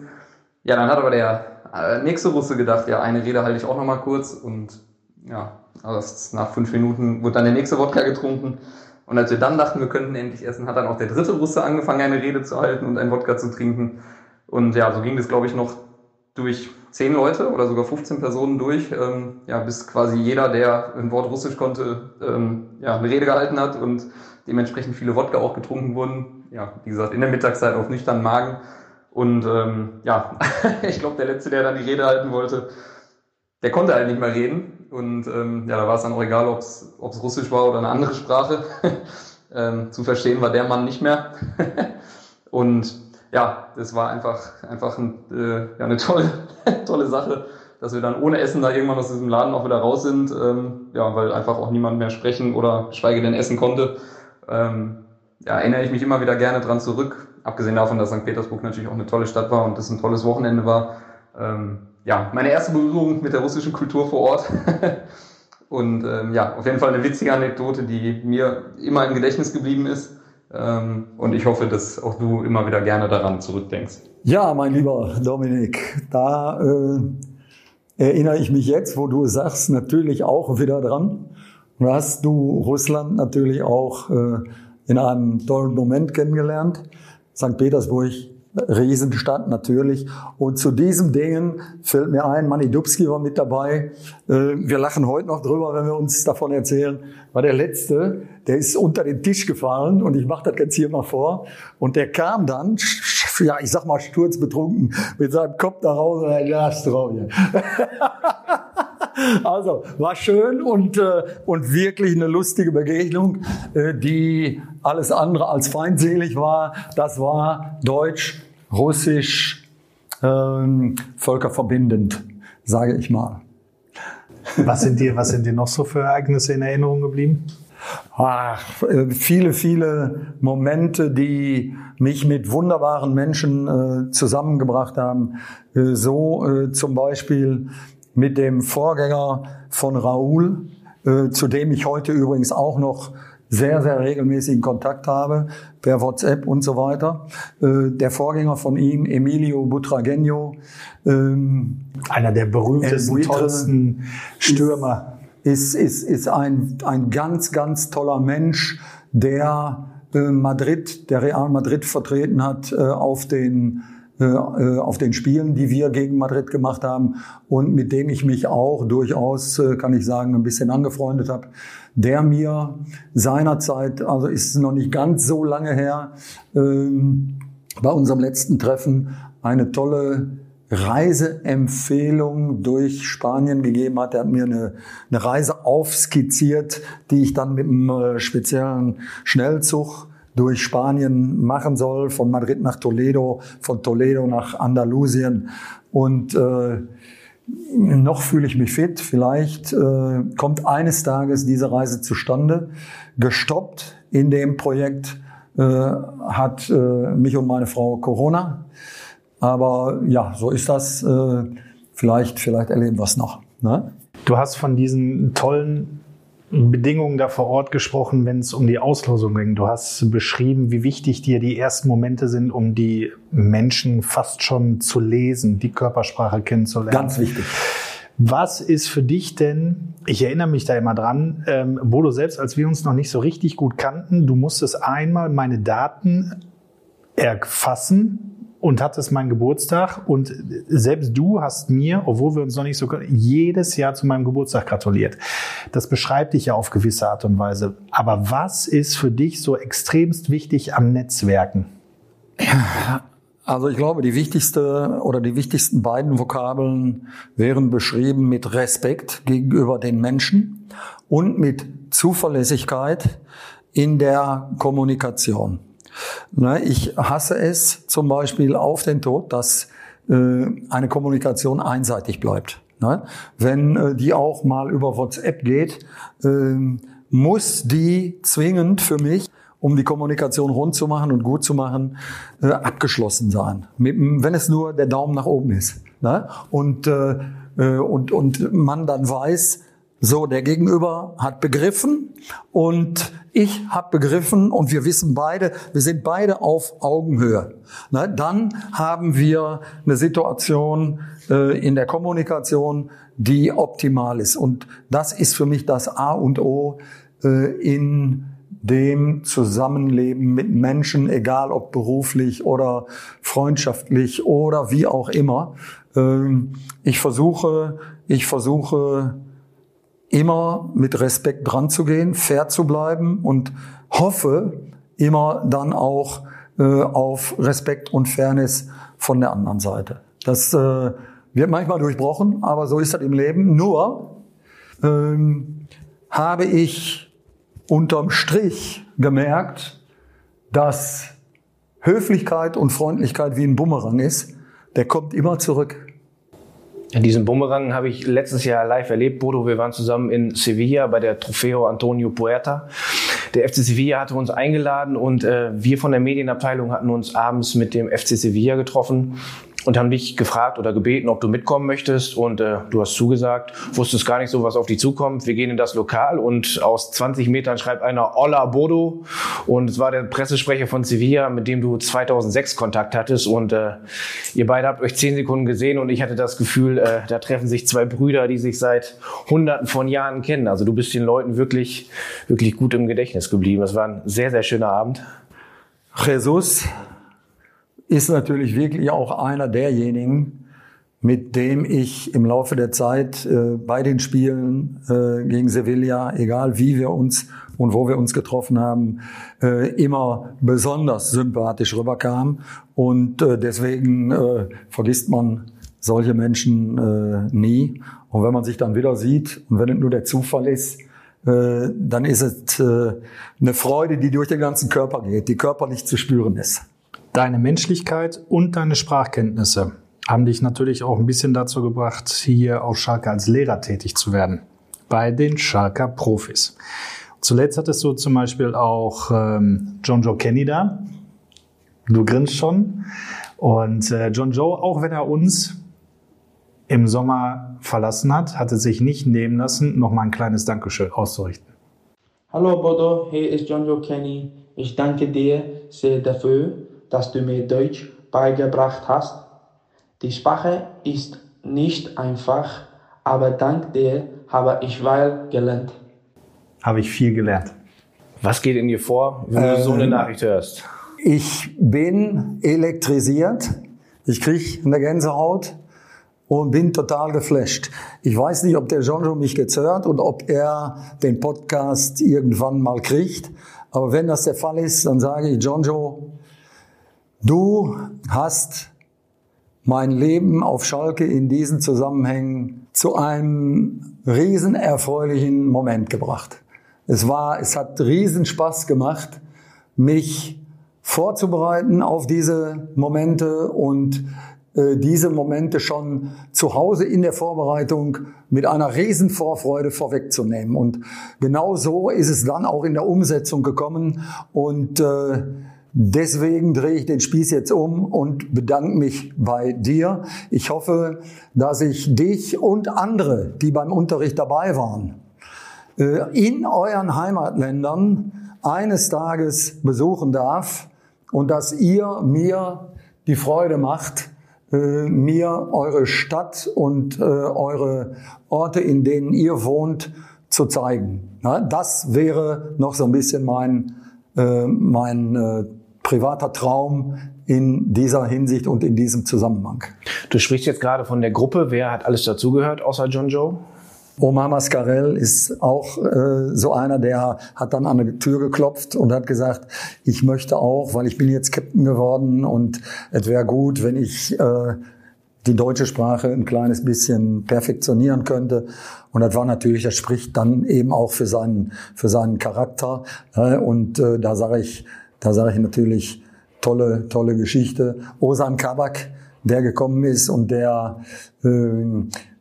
Ja, dann hat aber der äh, nächste Russe gedacht, ja, eine Rede halte ich auch nochmal kurz und ja, also nach fünf Minuten wurde dann der nächste Wodka getrunken. Und als wir dann dachten, wir könnten endlich essen, hat dann auch der dritte Russe angefangen, eine Rede zu halten und ein Wodka zu trinken. Und ja, so ging das, glaube ich, noch durch zehn Leute oder sogar 15 Personen durch, ähm, ja, bis quasi jeder, der ein Wort Russisch konnte, ähm, ja, eine Rede gehalten hat und dementsprechend viele Wodka auch getrunken wurden. Ja, wie gesagt, in der Mittagszeit auf nüchternen Magen. Und ähm, ja, ich glaube, der Letzte, der dann die Rede halten wollte, der konnte halt nicht mehr reden. Und ähm, ja, da war es dann auch egal, ob es Russisch war oder eine andere Sprache. ähm, zu verstehen war der Mann nicht mehr. und ja, das war einfach, einfach ein, äh, ja, eine tolle, tolle Sache, dass wir dann ohne Essen da irgendwann aus diesem Laden auch wieder raus sind. Ähm, ja, weil einfach auch niemand mehr sprechen oder schweige denn essen konnte. Ähm, ja, erinnere ich mich immer wieder gerne dran zurück. Abgesehen davon, dass St. Petersburg natürlich auch eine tolle Stadt war und das ein tolles Wochenende war. Ähm, ja, meine erste Berührung mit der russischen Kultur vor Ort. und ähm, ja, auf jeden Fall eine witzige Anekdote, die mir immer im Gedächtnis geblieben ist. Ähm, und ich hoffe, dass auch du immer wieder gerne daran zurückdenkst. Ja, mein lieber Dominik, da äh, erinnere ich mich jetzt, wo du sagst, natürlich auch wieder dran. Da hast du Russland natürlich auch äh, in einem tollen Moment kennengelernt. St. Petersburg Riesenstadt natürlich. Und zu diesem Dingen fällt mir ein, Manny Dubski war mit dabei. Äh, wir lachen heute noch drüber, wenn wir uns davon erzählen. War der Letzte, der ist unter den Tisch gefallen und ich mache das jetzt hier mal vor. Und der kam dann, ja, ich sag mal sturzbetrunken, mit seinem Kopf da raus und ja, Also war schön und, äh, und wirklich eine lustige Begegnung, äh, die alles andere als feindselig war. Das war Deutsch russisch, ähm, völkerverbindend, sage ich mal. Was sind dir, was sind dir noch so für Ereignisse in Erinnerung geblieben? Ach, äh, viele, viele Momente, die mich mit wunderbaren Menschen äh, zusammengebracht haben. Äh, so äh, zum Beispiel mit dem Vorgänger von Raoul, äh, zu dem ich heute übrigens auch noch sehr, sehr regelmäßigen Kontakt habe, per WhatsApp und so weiter. Äh, der Vorgänger von ihm, Emilio Butragueño. Ähm, Einer der berühmtesten, tollsten Stürmer. Ist, ist, ist ein, ein ganz, ganz toller Mensch, der äh, Madrid, der Real Madrid vertreten hat äh, auf den auf den Spielen, die wir gegen Madrid gemacht haben und mit dem ich mich auch durchaus, äh, kann ich sagen, ein bisschen angefreundet habe, der mir seinerzeit, also ist noch nicht ganz so lange her, ähm, bei unserem letzten Treffen eine tolle Reiseempfehlung durch Spanien gegeben hat. Er hat mir eine, eine Reise aufskizziert, die ich dann mit einem speziellen Schnellzug durch Spanien machen soll, von Madrid nach Toledo, von Toledo nach Andalusien. Und äh, noch fühle ich mich fit. Vielleicht äh, kommt eines Tages diese Reise zustande. Gestoppt in dem Projekt äh, hat äh, mich und meine Frau Corona. Aber ja, so ist das. Äh, vielleicht, vielleicht erleben wir es noch. Ne? Du hast von diesen tollen Bedingungen da vor Ort gesprochen, wenn es um die Auslosung ging. Du hast beschrieben, wie wichtig dir die ersten Momente sind, um die Menschen fast schon zu lesen, die Körpersprache kennenzulernen. Ganz wichtig. Was ist für dich denn, ich erinnere mich da immer dran, ähm, Bodo, selbst als wir uns noch nicht so richtig gut kannten, du musstest einmal meine Daten erfassen und hattest meinen Geburtstag und selbst du hast mir, obwohl wir uns noch nicht so jedes Jahr zu meinem Geburtstag gratuliert. Das beschreibt dich ja auf gewisse Art und Weise. Aber was ist für dich so extremst wichtig am Netzwerken? Also ich glaube, die wichtigste oder die wichtigsten beiden Vokabeln wären beschrieben mit Respekt gegenüber den Menschen und mit Zuverlässigkeit in der Kommunikation. Ne, ich hasse es zum Beispiel auf den Tod, dass äh, eine Kommunikation einseitig bleibt. Ne? Wenn äh, die auch mal über WhatsApp geht, ähm, muss die zwingend für mich um die Kommunikation rund zu machen und gut zu machen, äh, abgeschlossen sein. Wenn es nur der Daumen nach oben ist. Ne? Und, äh, äh und, und man dann weiß, so, der Gegenüber hat begriffen und ich habe begriffen und wir wissen beide, wir sind beide auf Augenhöhe. Ne? Dann haben wir eine Situation äh, in der Kommunikation, die optimal ist. Und das ist für mich das A und O äh, in dem Zusammenleben mit Menschen, egal ob beruflich oder freundschaftlich oder wie auch immer. Ähm, ich versuche, ich versuche immer mit Respekt dran zu gehen, fair zu bleiben und hoffe immer dann auch äh, auf Respekt und Fairness von der anderen Seite. Das äh, wird manchmal durchbrochen, aber so ist das im Leben. Nur ähm, habe ich unterm Strich gemerkt, dass Höflichkeit und Freundlichkeit wie ein Bumerang ist. Der kommt immer zurück. Diesen Bumerang habe ich letztes Jahr live erlebt. Bodo, wir waren zusammen in Sevilla bei der Trofeo Antonio Puerta. Der FC Sevilla hatte uns eingeladen und äh, wir von der Medienabteilung hatten uns abends mit dem FC Sevilla getroffen. Und haben dich gefragt oder gebeten, ob du mitkommen möchtest. Und äh, du hast zugesagt, wusstest gar nicht so, was auf dich zukommt. Wir gehen in das Lokal und aus 20 Metern schreibt einer Hola Bodo. Und es war der Pressesprecher von Sevilla, mit dem du 2006 Kontakt hattest. Und äh, ihr beide habt euch zehn Sekunden gesehen und ich hatte das Gefühl, äh, da treffen sich zwei Brüder, die sich seit Hunderten von Jahren kennen. Also du bist den Leuten wirklich, wirklich gut im Gedächtnis geblieben. Es war ein sehr, sehr schöner Abend. Jesus ist natürlich wirklich auch einer derjenigen, mit dem ich im Laufe der Zeit äh, bei den Spielen äh, gegen Sevilla, egal wie wir uns und wo wir uns getroffen haben, äh, immer besonders sympathisch rüberkam. Und äh, deswegen äh, vergisst man solche Menschen äh, nie. Und wenn man sich dann wieder sieht und wenn es nur der Zufall ist, dann ist es eine Freude, die durch den ganzen Körper geht, die körperlich zu spüren ist. Deine Menschlichkeit und deine Sprachkenntnisse haben dich natürlich auch ein bisschen dazu gebracht, hier auf Schalke als Lehrer tätig zu werden. Bei den Schalker Profis. Zuletzt hattest du zum Beispiel auch ähm, John Joe Kenny da. Du grinst schon. Und äh, John Joe, auch wenn er uns im Sommer verlassen hat, hatte sich nicht nehmen lassen, noch mal ein kleines Dankeschön auszurichten. Hallo Bodo, hier ist John Joe Kenny. Ich danke dir sehr dafür, dass du mir Deutsch beigebracht hast. Die Sprache ist nicht einfach, aber dank dir habe ich weil gelernt. Habe ich viel gelernt. Was geht in dir vor, wenn du so eine Ähm, Nachricht hörst? Ich bin elektrisiert. Ich kriege eine Gänsehaut und bin total geflasht. Ich weiß nicht, ob der Jojo mich jetzt hört und ob er den Podcast irgendwann mal kriegt. Aber wenn das der Fall ist, dann sage ich, Jojo, du hast mein Leben auf Schalke in diesen Zusammenhängen zu einem riesen erfreulichen Moment gebracht. Es war, es hat riesen Spaß gemacht, mich vorzubereiten auf diese Momente und äh, diese Momente schon zu Hause in der Vorbereitung mit einer riesen Vorfreude vorwegzunehmen. Und genau so ist es dann auch in der Umsetzung gekommen. Und äh, deswegen drehe ich den Spieß jetzt um und bedanke mich bei dir. Ich hoffe, dass ich dich und andere, die beim Unterricht dabei waren, äh, in euren Heimatländern eines Tages besuchen darf und dass ihr mir die Freude macht, äh, mir eure Stadt und äh, eure Orte, in denen ihr wohnt, zu zeigen. Das wäre noch so ein bisschen mein, mein privater Traum in dieser Hinsicht und in diesem Zusammenhang. Du sprichst jetzt gerade von der Gruppe. Wer hat alles dazugehört, außer John Joe? Omar Mascarell ist auch äh, so einer, der hat dann an eine Tür geklopft und hat gesagt, ich möchte auch, weil ich bin jetzt Captain geworden und es wäre gut, wenn ich äh, die deutsche Sprache ein kleines bisschen perfektionieren könnte. Und das war natürlich, das spricht dann eben auch für seinen, für seinen Charakter. Äh, und äh, da sage ich, da sage ich natürlich tolle, tolle Geschichte. Osan Kabak, der gekommen ist und der, äh,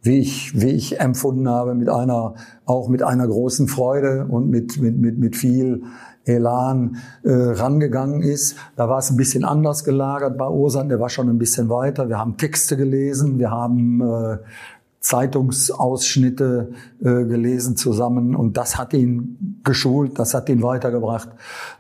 wie ich, wie ich empfunden habe, mit einer, auch mit einer großen Freude und mit, mit, mit, mit viel Elan äh, rangegangen ist. Da war es ein bisschen anders gelagert bei Osan, der war schon ein bisschen weiter. Wir haben Texte gelesen, wir haben äh, Zeitungsausschnitte äh, gelesen zusammen und das hat ihn geschult, das hat ihn weitergebracht.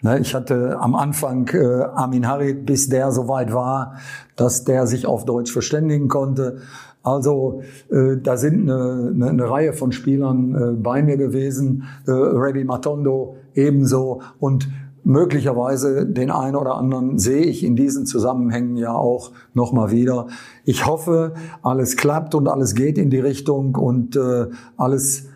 Ne, ich hatte am Anfang äh, Armin Harit, bis der so weit war, dass der sich auf Deutsch verständigen konnte. Also äh, da sind eine, eine, eine Reihe von Spielern äh, bei mir gewesen, äh, Rabbi Matondo ebenso und möglicherweise den einen oder anderen sehe ich in diesen Zusammenhängen ja auch noch mal wieder. Ich hoffe, alles klappt und alles geht in die Richtung und äh, alles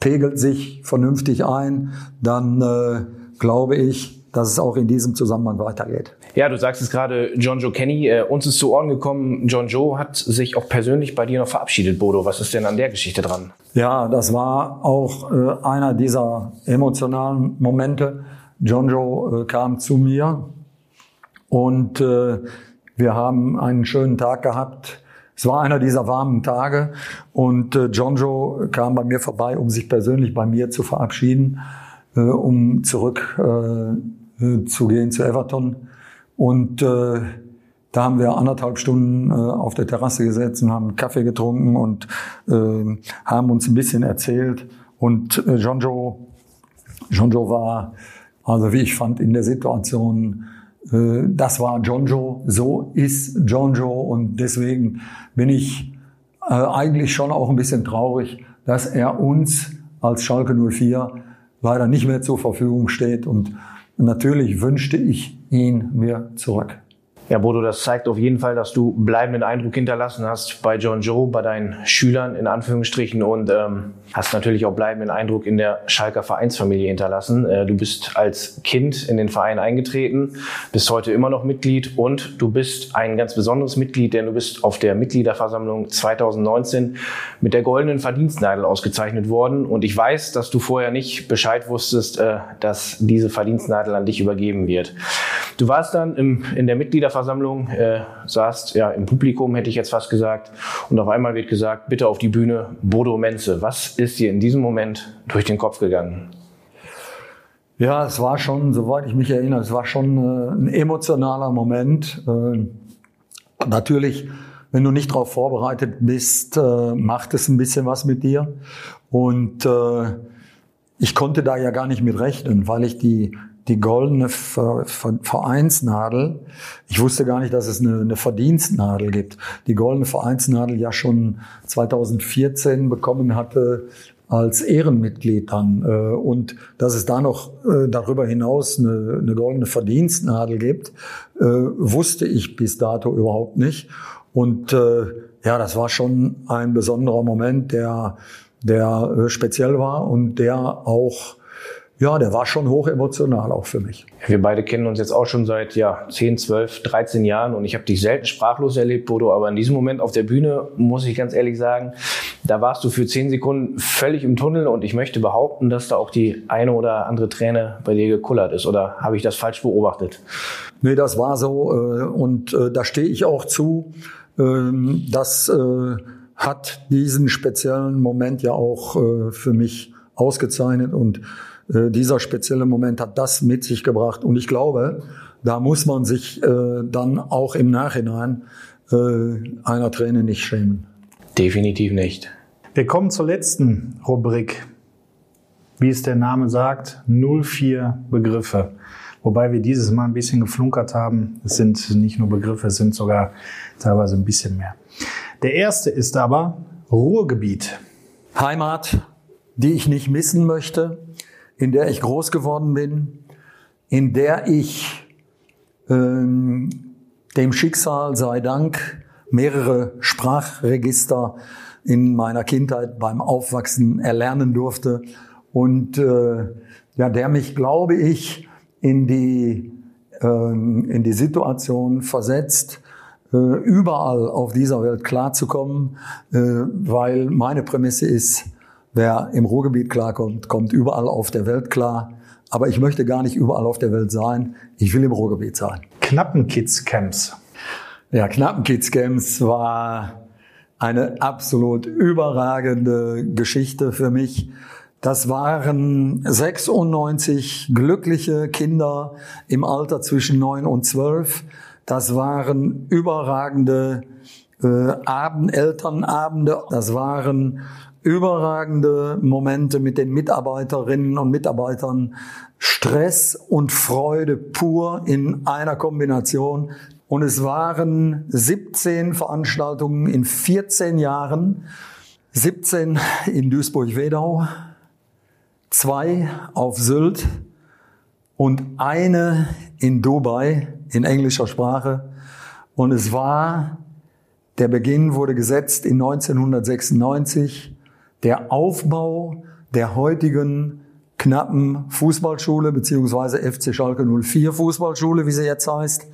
pegelt sich vernünftig ein. Dann äh, glaube ich, dass es auch in diesem Zusammenhang weitergeht. Ja, du sagst es gerade, John Joe Kenny. Äh, uns ist zu Ohren gekommen, John Joe hat sich auch persönlich bei dir noch verabschiedet, Bodo. Was ist denn an der Geschichte dran? Ja, das war auch äh, einer dieser emotionalen Momente. John Joe äh, kam zu mir und äh, wir haben einen schönen Tag gehabt. Es war einer dieser warmen Tage und äh, John Joe kam bei mir vorbei, um sich persönlich bei mir zu verabschieden, äh, um zurück äh, äh, zu gehen zu Everton. Und äh, Da haben wir anderthalb Stunden äh, auf der Terrasse gesessen, haben Kaffee getrunken und äh, haben uns ein bisschen erzählt. Und äh, Johnjo, Johnjo war, also wie ich fand, in der Situation, äh, das war Johnjo, so ist Johnjo. Und deswegen bin ich äh, eigentlich schon auch ein bisschen traurig, dass er uns als Schalke 04 leider nicht mehr zur Verfügung steht. Und natürlich wünschte ich ihn mir zurück. Ja, Bodo, das zeigt auf jeden Fall, dass du bleibenden Eindruck hinterlassen hast bei John Joe, bei deinen Schülern in Anführungsstrichen und ähm, hast natürlich auch bleibenden Eindruck in der Schalker Vereinsfamilie hinterlassen. Äh, du bist als Kind in den Verein eingetreten, bist heute immer noch Mitglied und du bist ein ganz besonderes Mitglied, denn du bist auf der Mitgliederversammlung 2019 mit der goldenen Verdienstnadel ausgezeichnet worden und ich weiß, dass du vorher nicht Bescheid wusstest, äh, dass diese Verdienstnadel an dich übergeben wird. Du warst dann im, in der Mitgliederversammlung, äh, saßt ja im Publikum, hätte ich jetzt fast gesagt, und auf einmal wird gesagt, bitte auf die Bühne Bodo Menze. Was ist dir in diesem Moment durch den Kopf gegangen? Ja, es war schon, soweit ich mich erinnere, es war schon äh, ein emotionaler Moment. Äh, natürlich, wenn du nicht darauf vorbereitet bist, äh, macht es ein bisschen was mit dir. Und äh, ich konnte da ja gar nicht mit rechnen, weil ich die die goldene Vereinsnadel. Ich wusste gar nicht, dass es eine, eine Verdienstnadel gibt. Die goldene Vereinsnadel ja schon 2014 bekommen hatte als Ehrenmitglied dann. Äh, und dass es da noch äh, darüber hinaus eine, eine goldene Verdienstnadel gibt, äh, wusste ich bis dato überhaupt nicht. Und ja, das war schon ein besonderer Moment, der, der speziell war und der auch ja, der war schon hoch emotional auch für mich. Wir beide kennen uns jetzt auch schon seit ja, 10, 12, 13 Jahren und ich habe dich selten sprachlos erlebt, Bodo, aber in diesem Moment auf der Bühne, muss ich ganz ehrlich sagen, da warst du für 10 Sekunden völlig im Tunnel und ich möchte behaupten, dass da auch die eine oder andere Träne bei dir gekullert ist. Oder habe ich das falsch beobachtet? Nee, das war so äh, und äh, da stehe ich auch zu. Ähm, das äh, hat diesen speziellen Moment ja auch für mich ausgezeichnet und äh, dieser spezielle Moment hat das mit sich gebracht. Und ich glaube, da muss man sich äh, dann auch im Nachhinein äh, einer Träne nicht schämen. Definitiv nicht. Wir kommen zur letzten Rubrik. Wie es der Name sagt, 04 Begriffe. Wobei wir dieses Mal ein bisschen geflunkert haben. Es sind nicht nur Begriffe, es sind sogar teilweise ein bisschen mehr. Der erste ist aber Ruhrgebiet. Heimat, die ich nicht missen möchte, in der ich groß geworden bin, in der ich ähm, dem Schicksal sei Dank mehrere Sprachregister in meiner Kindheit beim Aufwachsen erlernen durfte. Und äh, ja, der mich, glaube ich, in die, äh, in die Situation versetzt, äh, überall auf dieser Welt klarzukommen, äh, weil meine Prämisse ist, Wer im Ruhrgebiet klarkommt, kommt überall auf der Welt klar. Aber ich möchte gar nicht überall auf der Welt sein. Ich will im Ruhrgebiet sein. Knappenkids-Camps. Ja, Knappenkids-Camps war eine absolut überragende Geschichte für mich. Das waren 96 glückliche Kinder im Alter zwischen neun und zwölf. Das waren überragende äh, Abend, Elternabende. Das waren überragende Momente mit den Mitarbeiterinnen und Mitarbeitern. Stress und Freude pur in einer Kombination. Und es waren 17 Veranstaltungen in 14 Jahren. 17 in Duisburg-Wedau, zwei auf Sylt und eine in Dubai in englischer Sprache. Und es war, der Beginn wurde gesetzt in 1996 der Aufbau der heutigen knappen Fußballschule beziehungsweise FC Schalke 04 Fußballschule, wie sie jetzt heißt,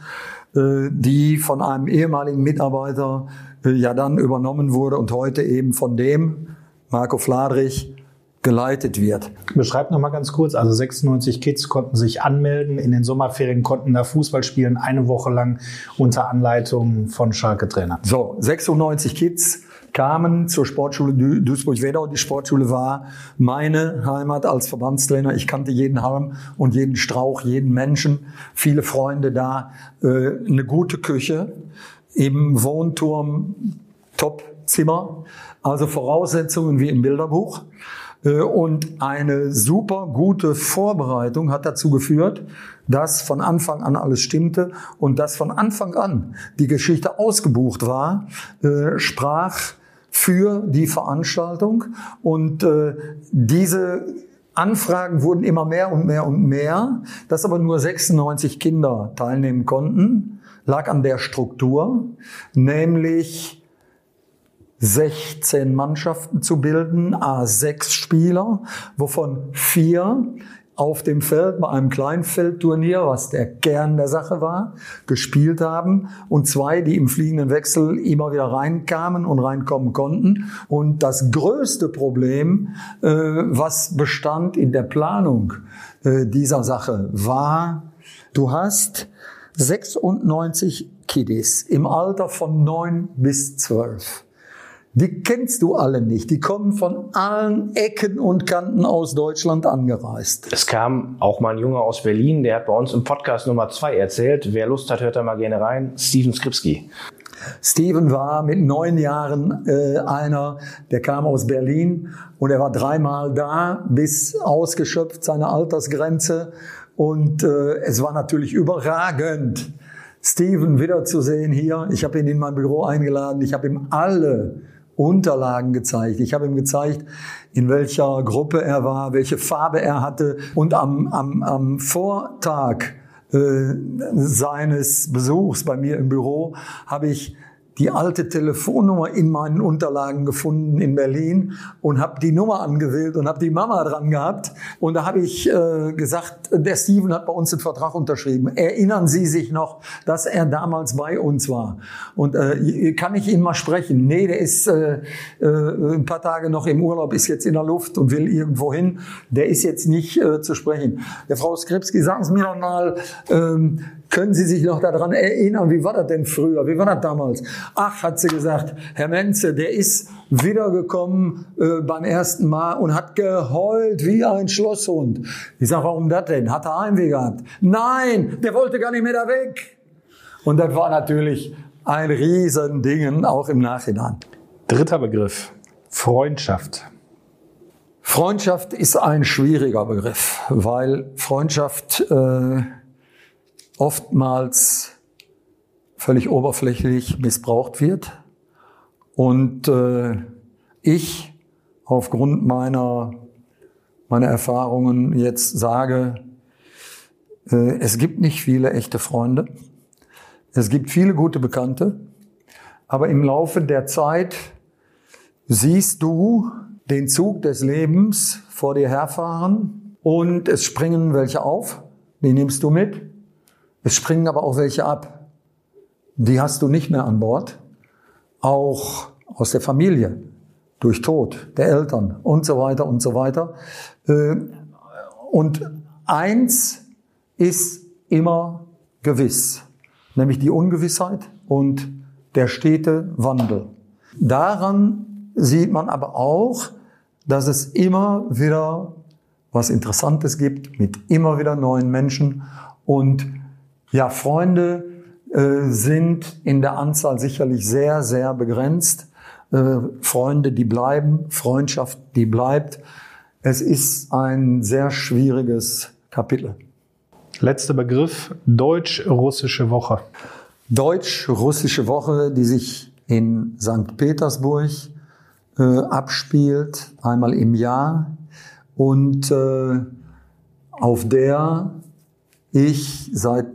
äh, die von einem ehemaligen Mitarbeiter äh, ja dann übernommen wurde und heute eben von dem Marco Fladrich geleitet wird. Beschreib noch mal ganz kurz. Also 96 Kids konnten sich anmelden. In den Sommerferien konnten da Fußball spielen, eine Woche lang unter Anleitung von Schalke-Trainer. So, 96 Kids kamen zur Sportschule Duisburg-Wedau. Die Sportschule war meine Heimat als Verbandstrainer. Ich kannte jeden Halm und jeden Strauch, jeden Menschen, viele Freunde da, äh, eine gute Küche im Wohnturm, Top-Zimmer, also Voraussetzungen wie im Bilderbuch. Äh, und eine super gute Vorbereitung hat dazu geführt, dass von Anfang an alles stimmte und dass von Anfang an die Geschichte ausgebucht war, äh, sprach für die Veranstaltung. Und äh, diese Anfragen wurden immer mehr und mehr und mehr, dass aber nur 96 Kinder teilnehmen konnten, lag an der Struktur, nämlich 16 Mannschaften zu bilden, A6 Spieler, wovon vier auf dem Feld bei einem Kleinfeldturnier, was der Kern der Sache war, gespielt haben und zwei, die im fliegenden Wechsel immer wieder reinkamen und reinkommen konnten. Und das größte Problem, äh, was bestand in der Planung äh, dieser Sache, war, du hast 96 Kiddies im Alter von neun bis zwölf. Die kennst du alle nicht. Die kommen von allen Ecken und Kanten aus Deutschland angereist. Es kam auch mal ein Junge aus Berlin, der hat bei uns im Podcast Nummer zwei erzählt. Wer Lust hat, hört da mal gerne rein. Steven Skripski. Steven war mit neun Jahren äh, einer, der kam aus Berlin und er war dreimal da, bis ausgeschöpft seine Altersgrenze. Und äh, es war natürlich überragend, Steven wiederzusehen hier. Ich habe ihn in mein Büro eingeladen. Ich habe ihm alle Unterlagen gezeigt. Ich habe ihm gezeigt, in welcher Gruppe er war, welche Farbe er hatte. Und am, am, am Vortag äh, seines Besuchs bei mir im Büro habe ich die alte Telefonnummer in meinen Unterlagen gefunden in Berlin und habe die Nummer angewählt und habe die Mama dran gehabt. Und da habe ich äh, gesagt, der Steven hat bei uns einen Vertrag unterschrieben. Erinnern Sie sich noch, dass er damals bei uns war? Und äh, kann ich ihn mal sprechen? Nee, der ist äh, äh, ein paar Tage noch im Urlaub, ist jetzt in der Luft und will irgendwo hin. Der ist jetzt nicht äh, zu sprechen. Der Frau Skripski, sagen Sie mir doch mal, ähm, können Sie sich noch daran erinnern, wie war das denn früher? Wie war das damals? Ach, hat sie gesagt, Herr Menze, der ist wiedergekommen äh, beim ersten Mal und hat geheult wie ein Schlosshund. Ich sage, warum das denn? Hat er Heimweh gehabt? Nein, der wollte gar nicht mehr da weg. Und das war natürlich ein Riesending, auch im Nachhinein. Dritter Begriff, Freundschaft. Freundschaft ist ein schwieriger Begriff, weil Freundschaft... Äh, oftmals völlig oberflächlich missbraucht wird. Und äh, ich aufgrund meiner, meiner Erfahrungen jetzt sage, äh, es gibt nicht viele echte Freunde. Es gibt viele gute Bekannte. Aber im Laufe der Zeit siehst du den Zug des Lebens vor dir herfahren und es springen welche auf. Die nimmst du mit. Es springen aber auch welche ab. Die hast du nicht mehr an Bord. Auch aus der Familie, durch Tod der Eltern und so weiter und so weiter. Äh, und eins ist immer gewiss, nämlich die Ungewissheit und der stete Wandel. Daran sieht man aber auch, dass es immer wieder was Interessantes gibt mit immer wieder neuen Menschen und ja, Freunde äh, sind in der Anzahl sicherlich sehr, sehr begrenzt. Äh, Freunde, die bleiben, Freundschaft, die bleibt. Es ist ein sehr schwieriges Kapitel. Letzter Begriff, Deutsch-Russische Woche. Deutsch-Russische Woche, die sich in St. Petersburg äh, abspielt, einmal im Jahr und äh, auf der ich seit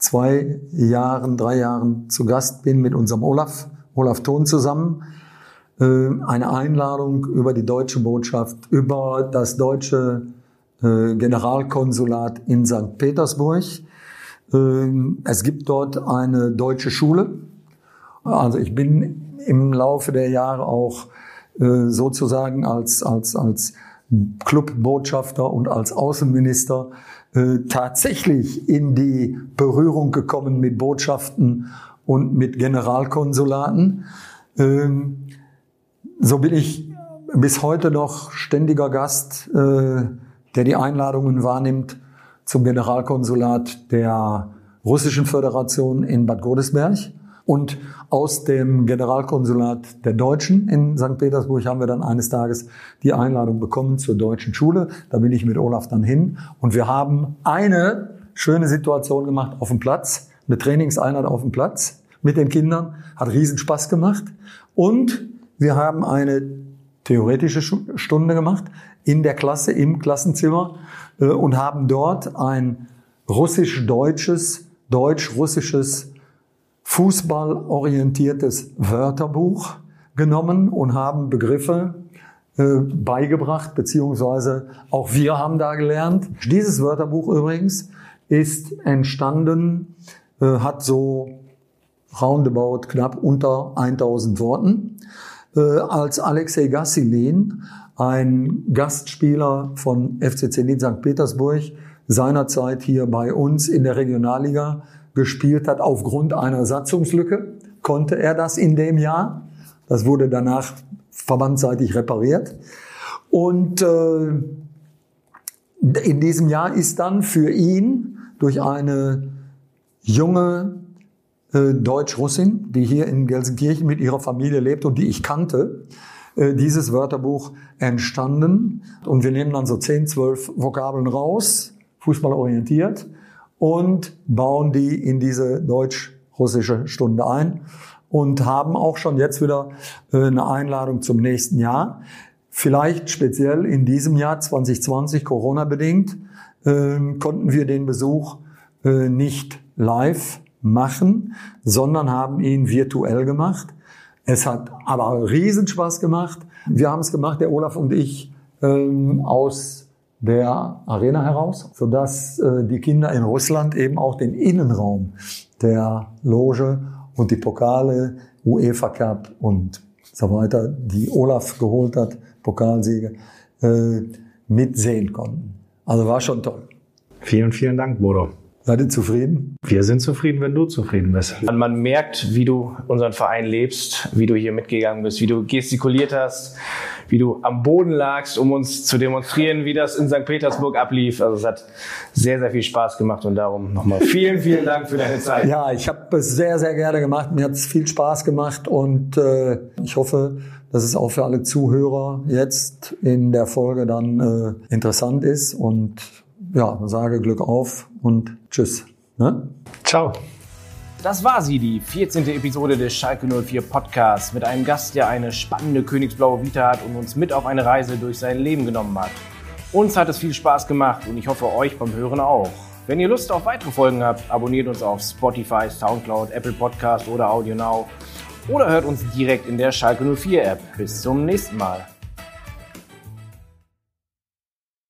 zwei Jahren, drei Jahren zu Gast bin mit unserem Olaf, Olaf Thon zusammen. Äh, eine Einladung über die deutsche Botschaft, über das deutsche äh, Generalkonsulat in St. Petersburg. Ähm, es gibt dort eine deutsche Schule. Also ich bin im Laufe der Jahre auch äh, sozusagen als, als, als Clubbotschafter und als Außenminister äh, tatsächlich in die Berührung gekommen mit Botschaften und mit Generalkonsulaten. Ähm, so bin ich bis heute noch ständiger Gast, äh, der die Einladungen wahrnimmt zum Generalkonsulat der Russischen Föderation in Bad Godesberg. Und aus dem Generalkonsulat der Deutschen in St. Petersburg haben wir dann eines Tages die Einladung bekommen zur deutschen Schule. Da bin ich mit Olaf dann hin. Und wir haben eine schöne Situation gemacht auf dem Platz, eine Trainingseinheit auf dem Platz mit den Kindern. Hat riesen Spaß gemacht. Und wir haben eine theoretische Stunde gemacht in der Klasse, im Klassenzimmer äh, und haben dort ein russisch-deutsches, deutsch-russisches fußballorientiertes Wörterbuch genommen und haben Begriffe äh, beigebracht, beziehungsweise auch wir haben da gelernt. Dieses Wörterbuch übrigens ist entstanden, äh, hat so roundabout knapp unter 1000 Worten, äh, als Alexei Gassilin, ein Gastspieler von FC Zenit St. Petersburg, seinerzeit hier bei uns in der Regionalliga gespielt hat aufgrund einer Satzungslücke, konnte er das in dem Jahr. Das wurde danach verbandseitig repariert. Und äh, in diesem Jahr ist dann für ihn durch eine junge äh, Deutsch-Russin, die hier in Gelsenkirchen mit ihrer Familie lebt und die ich kannte, äh, dieses Wörterbuch entstanden. Und wir nehmen dann so 10, 12 Vokabeln raus, fußballorientiert, und bauen die in diese deutsch-russische Stunde ein und haben auch schon jetzt wieder äh, eine Einladung zum nächsten Jahr. Vielleicht speziell in diesem Jahr 2020 Corona bedingt ähm, konnten wir den Besuch äh, nicht live machen, sondern haben ihn virtuell gemacht. Es hat aber Riesenspaß gemacht. Wir haben es gemacht, der Olaf und ich, ähm, aus der Arena heraus, sodass äh, die Kinder in Russland eben auch den Innenraum der Loge und die Pokale, UEFA Cup und so weiter, die Olaf geholt hat, Pokalsiege, äh, mitsehen konnten. Also war schon toll. Vielen, vielen Dank, Bodo. Seid ihr zufrieden? Wir sind zufrieden, wenn du zufrieden bist. Man merkt, wie du unseren Verein lebst, wie du hier mitgegangen bist, wie du gestikuliert hast, wie du am Boden lagst, um uns zu demonstrieren, wie das in St. Petersburg ablief. Also es hat sehr, sehr viel Spaß gemacht und darum nochmal vielen, vielen Dank für deine Zeit. Ja, ich habe es sehr, sehr gerne gemacht. Mir hat es viel Spaß gemacht und äh, ich hoffe, dass es auch für alle Zuhörer jetzt in der Folge dann äh, interessant ist und ja, sage Glück auf und tschüss. Ne? Ciao. Das war sie, die 14. Episode des Schalke 04 Podcasts mit einem Gast, der eine spannende königsblaue Vita hat und uns mit auf eine Reise durch sein Leben genommen hat. Uns hat es viel Spaß gemacht und ich hoffe euch beim Hören auch. Wenn ihr Lust auf weitere Folgen habt, abonniert uns auf Spotify, Soundcloud, Apple Podcast oder AudioNow oder hört uns direkt in der Schalke 04 App. Bis zum nächsten Mal.